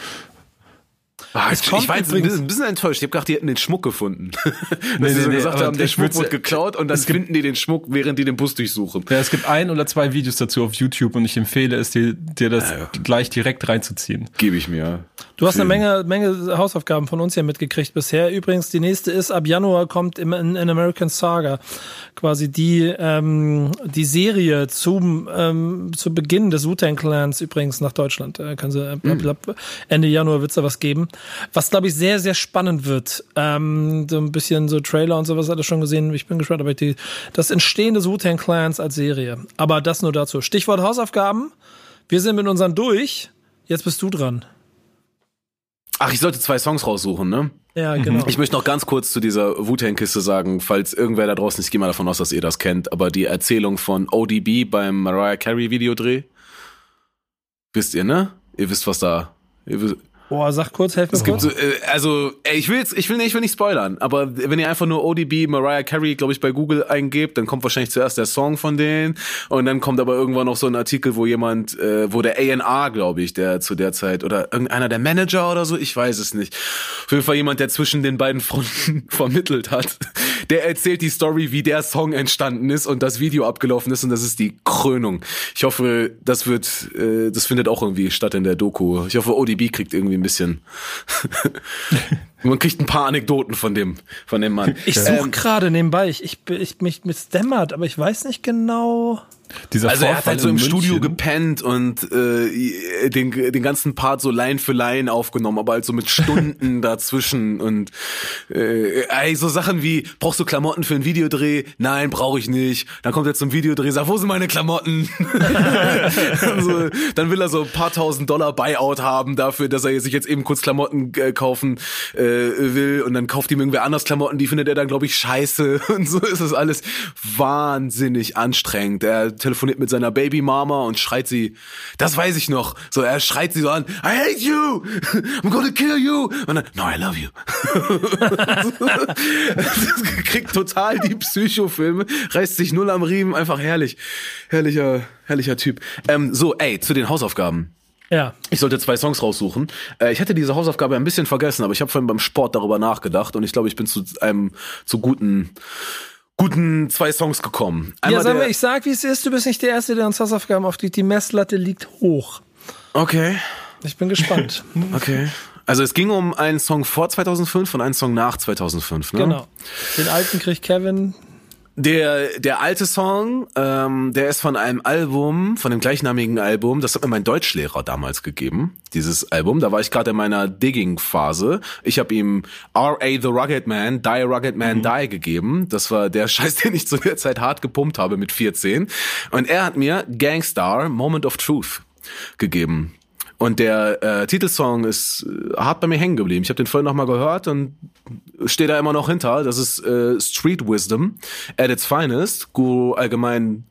E: Ah, ich, ich war jetzt ein bisschen, ein bisschen enttäuscht. Ich habe gedacht, die hätten den Schmuck gefunden. nee, nee, so nee, gesagt haben, der Schmuck wurde geklaut und dann finden die den Schmuck, während die den Bus durchsuchen.
D: Ja, es gibt ein oder zwei Videos dazu auf YouTube und ich empfehle es dir, dir das ja, gleich direkt reinzuziehen.
E: Gebe ich mir.
C: Du hast eine Menge, Menge Hausaufgaben von uns hier mitgekriegt bisher. Übrigens, die nächste ist, ab Januar kommt in, in American Saga quasi die, ähm, die Serie zum, ähm, zu Beginn des Wu-Tang Clans übrigens nach Deutschland. Äh, kann sie, äh, mhm. Ende Januar wird's da was geben. Was, glaube ich, sehr, sehr spannend wird. Ähm, so ein bisschen so Trailer und sowas hat er schon gesehen. Ich bin gespannt, aber die, das Entstehen des Wu-Tang Clans als Serie. Aber das nur dazu. Stichwort Hausaufgaben. Wir sind mit unseren durch. Jetzt bist du dran.
E: Ach, ich sollte zwei Songs raussuchen, ne?
C: Ja, genau.
E: Ich möchte noch ganz kurz zu dieser Wu-Tang-Kiste sagen, falls irgendwer da draußen, ich gehe mal davon aus, dass ihr das kennt, aber die Erzählung von ODB beim Mariah Carey Videodreh, wisst ihr, ne? Ihr wisst, was da, ihr wisst,
C: Boah, sag kurz, helf mir
E: es gibt
C: kurz.
E: so, äh, also, ey, ich will jetzt, ich will nicht, ich will nicht spoilern, aber wenn ihr einfach nur ODB Mariah Carey, glaube ich, bei Google eingebt, dann kommt wahrscheinlich zuerst der Song von denen und dann kommt aber irgendwann noch so ein Artikel, wo jemand, äh, wo der A&R, glaube ich, der zu der Zeit oder irgendeiner der Manager oder so, ich weiß es nicht. Auf jeden Fall jemand, der zwischen den beiden Fronten vermittelt hat. Der erzählt die Story, wie der Song entstanden ist und das Video abgelaufen ist und das ist die Krönung. Ich hoffe, das wird, äh, das findet auch irgendwie statt in der Doku. Ich hoffe, ODB kriegt irgendwie ein bisschen man kriegt ein paar Anekdoten von dem, von dem Mann.
C: Ich suche gerade nebenbei. Ich, ich, ich mich mit dämmert, aber ich weiß nicht genau.
D: Dieser
E: Also er hat
D: Vorfall
E: halt so
D: in
E: im Studio
D: München.
E: gepennt und äh, den, den ganzen Part so Line für Line aufgenommen, aber halt so mit Stunden dazwischen und äh, ey, so Sachen wie, brauchst du Klamotten für einen Videodreh? Nein, brauche ich nicht. Dann kommt er zum Videodreh, sagt, wo sind meine Klamotten? so, dann will er so ein paar tausend Dollar Buyout haben dafür, dass er sich jetzt eben kurz Klamotten äh, kaufen äh, will und dann kauft ihm irgendwer anders Klamotten, die findet er dann, glaube ich, scheiße und so ist es alles wahnsinnig anstrengend. Er telefoniert mit seiner Babymama und schreit sie, das weiß ich noch, so er schreit sie so an, I hate you, I'm gonna kill you und dann, no, I love you. das kriegt total die Psychofilme, reißt sich null am Riemen, einfach herrlich, herrlicher, herrlicher Typ. Ähm, so, ey, zu den Hausaufgaben.
C: Ja.
E: Ich sollte zwei Songs raussuchen. Äh, ich hatte diese Hausaufgabe ein bisschen vergessen, aber ich habe vorhin beim Sport darüber nachgedacht und ich glaube, ich bin zu einem zu guten guten zwei Songs gekommen.
C: ja,
E: Einmal
C: sag
E: der-
C: mal, ich sag, wie es ist. Du bist nicht der Erste, der uns Hausaufgaben aufliegt. Die Messlatte liegt hoch.
E: Okay,
C: Ich bin gespannt.
E: okay. Also es ging um einen Song vor 2005 und einen Song nach 2005, ne?
C: genau. Den alten kriegt Kevin.
E: Der, der alte Song, ähm, der ist von einem Album, von dem gleichnamigen Album, das hat mir mein Deutschlehrer damals gegeben, dieses Album. Da war ich gerade in meiner Digging-Phase. Ich habe ihm R.A. The Rugged Man, Die Rugged Man Die gegeben. Das war der Scheiß, den ich zu der Zeit hart gepumpt habe mit 14. Und er hat mir Gangstar, Moment of Truth gegeben. Und der äh, Titelsong ist äh, hart bei mir hängen geblieben. Ich habe den vorhin noch mal gehört und stehe da immer noch hinter. Das ist äh, Street Wisdom at its finest. Guru allgemein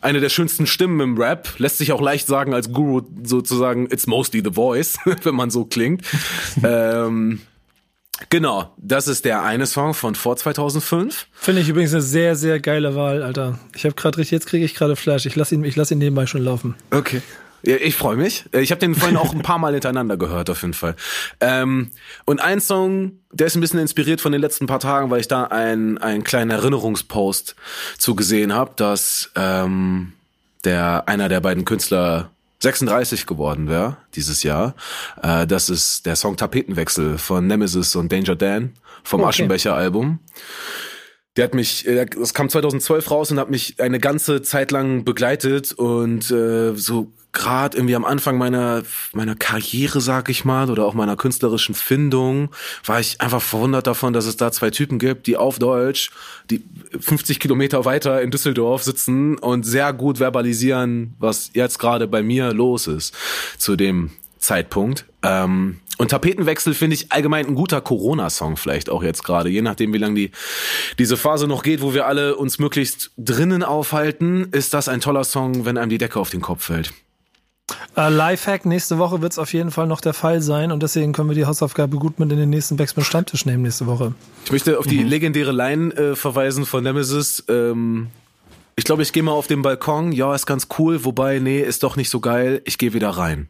E: eine der schönsten Stimmen im Rap. Lässt sich auch leicht sagen als Guru sozusagen, it's mostly the voice, wenn man so klingt. ähm, genau, das ist der eine Song von vor 2005.
C: Finde ich übrigens eine sehr, sehr geile Wahl, Alter. Ich habe gerade richtig, jetzt kriege ich gerade Flash. Ich lasse ihn, ich lass ihn nebenbei schon laufen.
E: Okay. Ja, ich freue mich. Äh, Ich habe den vorhin auch ein paar Mal hintereinander gehört, auf jeden Fall. Ähm, und ein Song, der ist ein bisschen inspiriert von den letzten paar Tagen, weil ich da einen, einen kleinen Erinnerungspost zu gesehen habe, dass ähm, der einer der beiden Künstler 36 geworden wäre dieses Jahr. Äh, das ist der Song Tapetenwechsel von Nemesis und Danger Dan vom
C: Okay.
E: Aschenbecher-Album. Der hat mich, äh, das kam 2012 raus und hat mich eine ganze Zeit lang begleitet und äh, so gerade irgendwie am Anfang meiner meiner Karriere, sag ich mal, oder auch meiner künstlerischen Findung, war ich einfach verwundert davon, dass es da zwei Typen gibt, die auf Deutsch, die 50 Kilometer weiter in Düsseldorf sitzen und sehr gut verbalisieren, was jetzt gerade bei mir los ist zu dem Zeitpunkt. Ähm, und Tapetenwechsel finde ich allgemein ein guter Corona-Song vielleicht auch jetzt gerade, je nachdem wie lange die diese Phase noch geht, wo wir alle uns möglichst drinnen aufhalten, ist das ein toller Song, wenn einem die Decke auf den Kopf fällt.
C: Äh, Lifehack, nächste Woche wird es auf jeden Fall noch der Fall sein und deswegen können wir die Hausaufgabe gut mit in den nächsten Backspin Stammtisch nehmen nächste Woche.
E: Ich möchte auf die legendäre Line äh, verweisen von Nemesis. Ähm, ich glaube, ich gehe mal auf den Balkon. Ja, ist ganz cool. Wobei, nee, ist doch nicht so geil. Ich gehe wieder rein.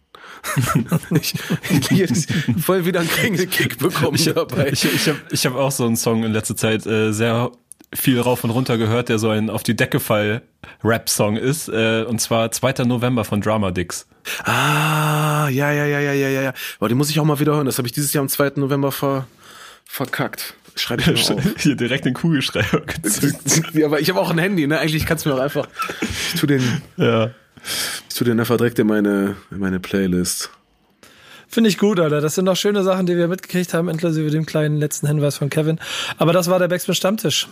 E: ich ich jetzt voll wieder einen Kringelkick bekommen dabei.
D: Ich, ich habe ich hab auch so einen Song in letzter Zeit äh, sehr viel rauf und runter gehört, der so ein auf die Decke fall Rap-Song ist. Äh, und zwar 2. November von Drama Dicks.
E: Ah, ja, ja, ja, ja, ja, ja, ja. Aber die muss ich auch mal wieder hören. Das habe ich dieses Jahr am 2. November ver verkackt. Schreibe ich mir auf.
D: Hier direkt den Kugelschreiber gezückt.
E: ja, aber ich habe auch ein Handy, ne? Eigentlich kannst du mir auch einfach. Ich tu den,
D: Ja.
E: ich tu den einfach direkt in meine, in meine Playlist.
C: Finde ich gut, Alter. Das sind doch schöne Sachen, die wir mitgekriegt haben, inklusive dem kleinen letzten Hinweis von Kevin. Aber das war der Backspin Stammtisch.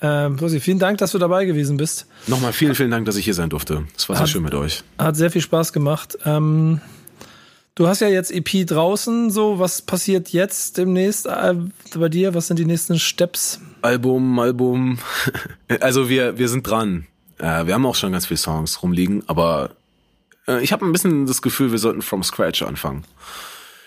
C: Ähm, Rosi, vielen Dank, dass du dabei gewesen bist.
E: Nochmal vielen, vielen Dank, dass ich hier sein durfte. Es war sehr
C: Hat-
E: schön mit euch.
C: Hat sehr viel Spaß gemacht. Ähm, Du hast ja jetzt EP draußen, so was passiert jetzt demnächst äh, bei dir? Was sind die nächsten Steps?
E: Album, Album. Also wir wir sind dran. Äh, wir haben auch schon ganz viele Songs rumliegen, aber äh, ich habe ein bisschen das Gefühl, wir sollten from scratch anfangen.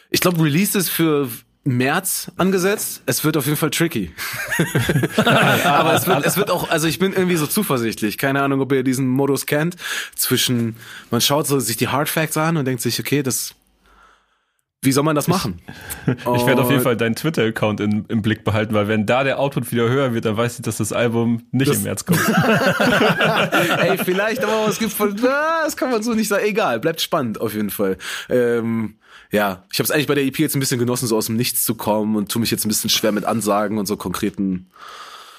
E: Ich glaube, Release ist für März angesetzt. Es wird auf jeden Fall tricky. Aber es wird, es wird auch, also ich bin irgendwie so zuversichtlich. Keine Ahnung, ob ihr diesen Modus kennt. Zwischen, man schaut so sich die Hard Facts an und denkt sich, okay, das, wie soll man das machen?
D: Ich, ich werde auf jeden Fall deinen Twitter-Account im Blick behalten, weil wenn da der Output wieder höher wird, dann weiß ich, dass das Album nicht das im März kommt.
E: Ey, vielleicht, aber es gibt von, das kann man so nicht sagen. Egal, bleibt spannend auf jeden Fall. Ähm, ja, ich habe es eigentlich bei der EP jetzt ein bisschen genossen, so aus dem Nichts zu kommen und tu mich jetzt ein bisschen schwer mit Ansagen und so konkreten.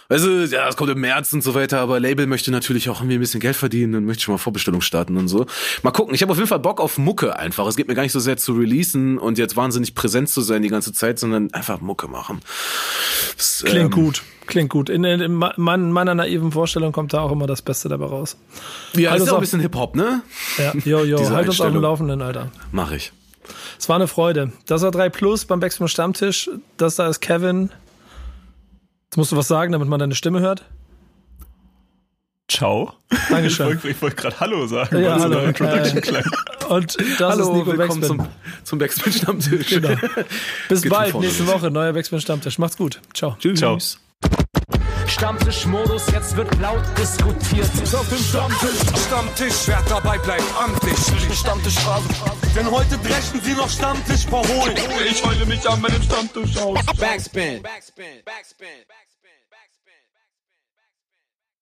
E: Also, ja, es kommt im März und so weiter, aber Label möchte natürlich auch irgendwie ein bisschen Geld verdienen und möchte schon mal Vorbestellung starten und so. Mal gucken, ich habe auf jeden Fall Bock auf Mucke einfach. Es geht mir gar nicht so sehr zu releasen und jetzt wahnsinnig präsent zu sein die ganze Zeit, sondern einfach Mucke machen.
C: Das, Klingt ähm, gut. Klingt gut. In, in, in, meiner naiven Vorstellung kommt da auch immer das Beste dabei raus.
E: Ja, halt ist auch ein bisschen Hip-Hop, ne?
C: Ja, jo, jo, halt uns auf dem Laufenden, Alter.
E: Mach ich.
C: Es war eine Freude. Das war 3 Plus beim Backspin Stammtisch. Das da ist Kevin. Jetzt musst du was sagen, damit man deine Stimme hört.
D: Ciao.
C: Dankeschön.
D: Ich wollte wollt gerade Hallo sagen,
C: ja, hallo. Äh, Und das
E: hallo,
C: ist Nico
E: willkommen
C: Backspin.
E: zum, zum Backspin Stammtisch.
C: Genau. Bis Geht bald, nächste Woche, neuer Backspin Stammtisch. Macht's gut. Ciao.
E: Tschüss. Ciao.
A: Stammtischmodus, jetzt wird laut diskutiert.
B: Auf dem Stammtisch, Stammtisch, wer dabei bleibt, amtlich. Stammtischphase. Denn heute brechen sie noch Stammtisch verholen. Ich heule mich an meinem Stammtisch aus.
F: Backspin. Backspin. Backspin. Backspin.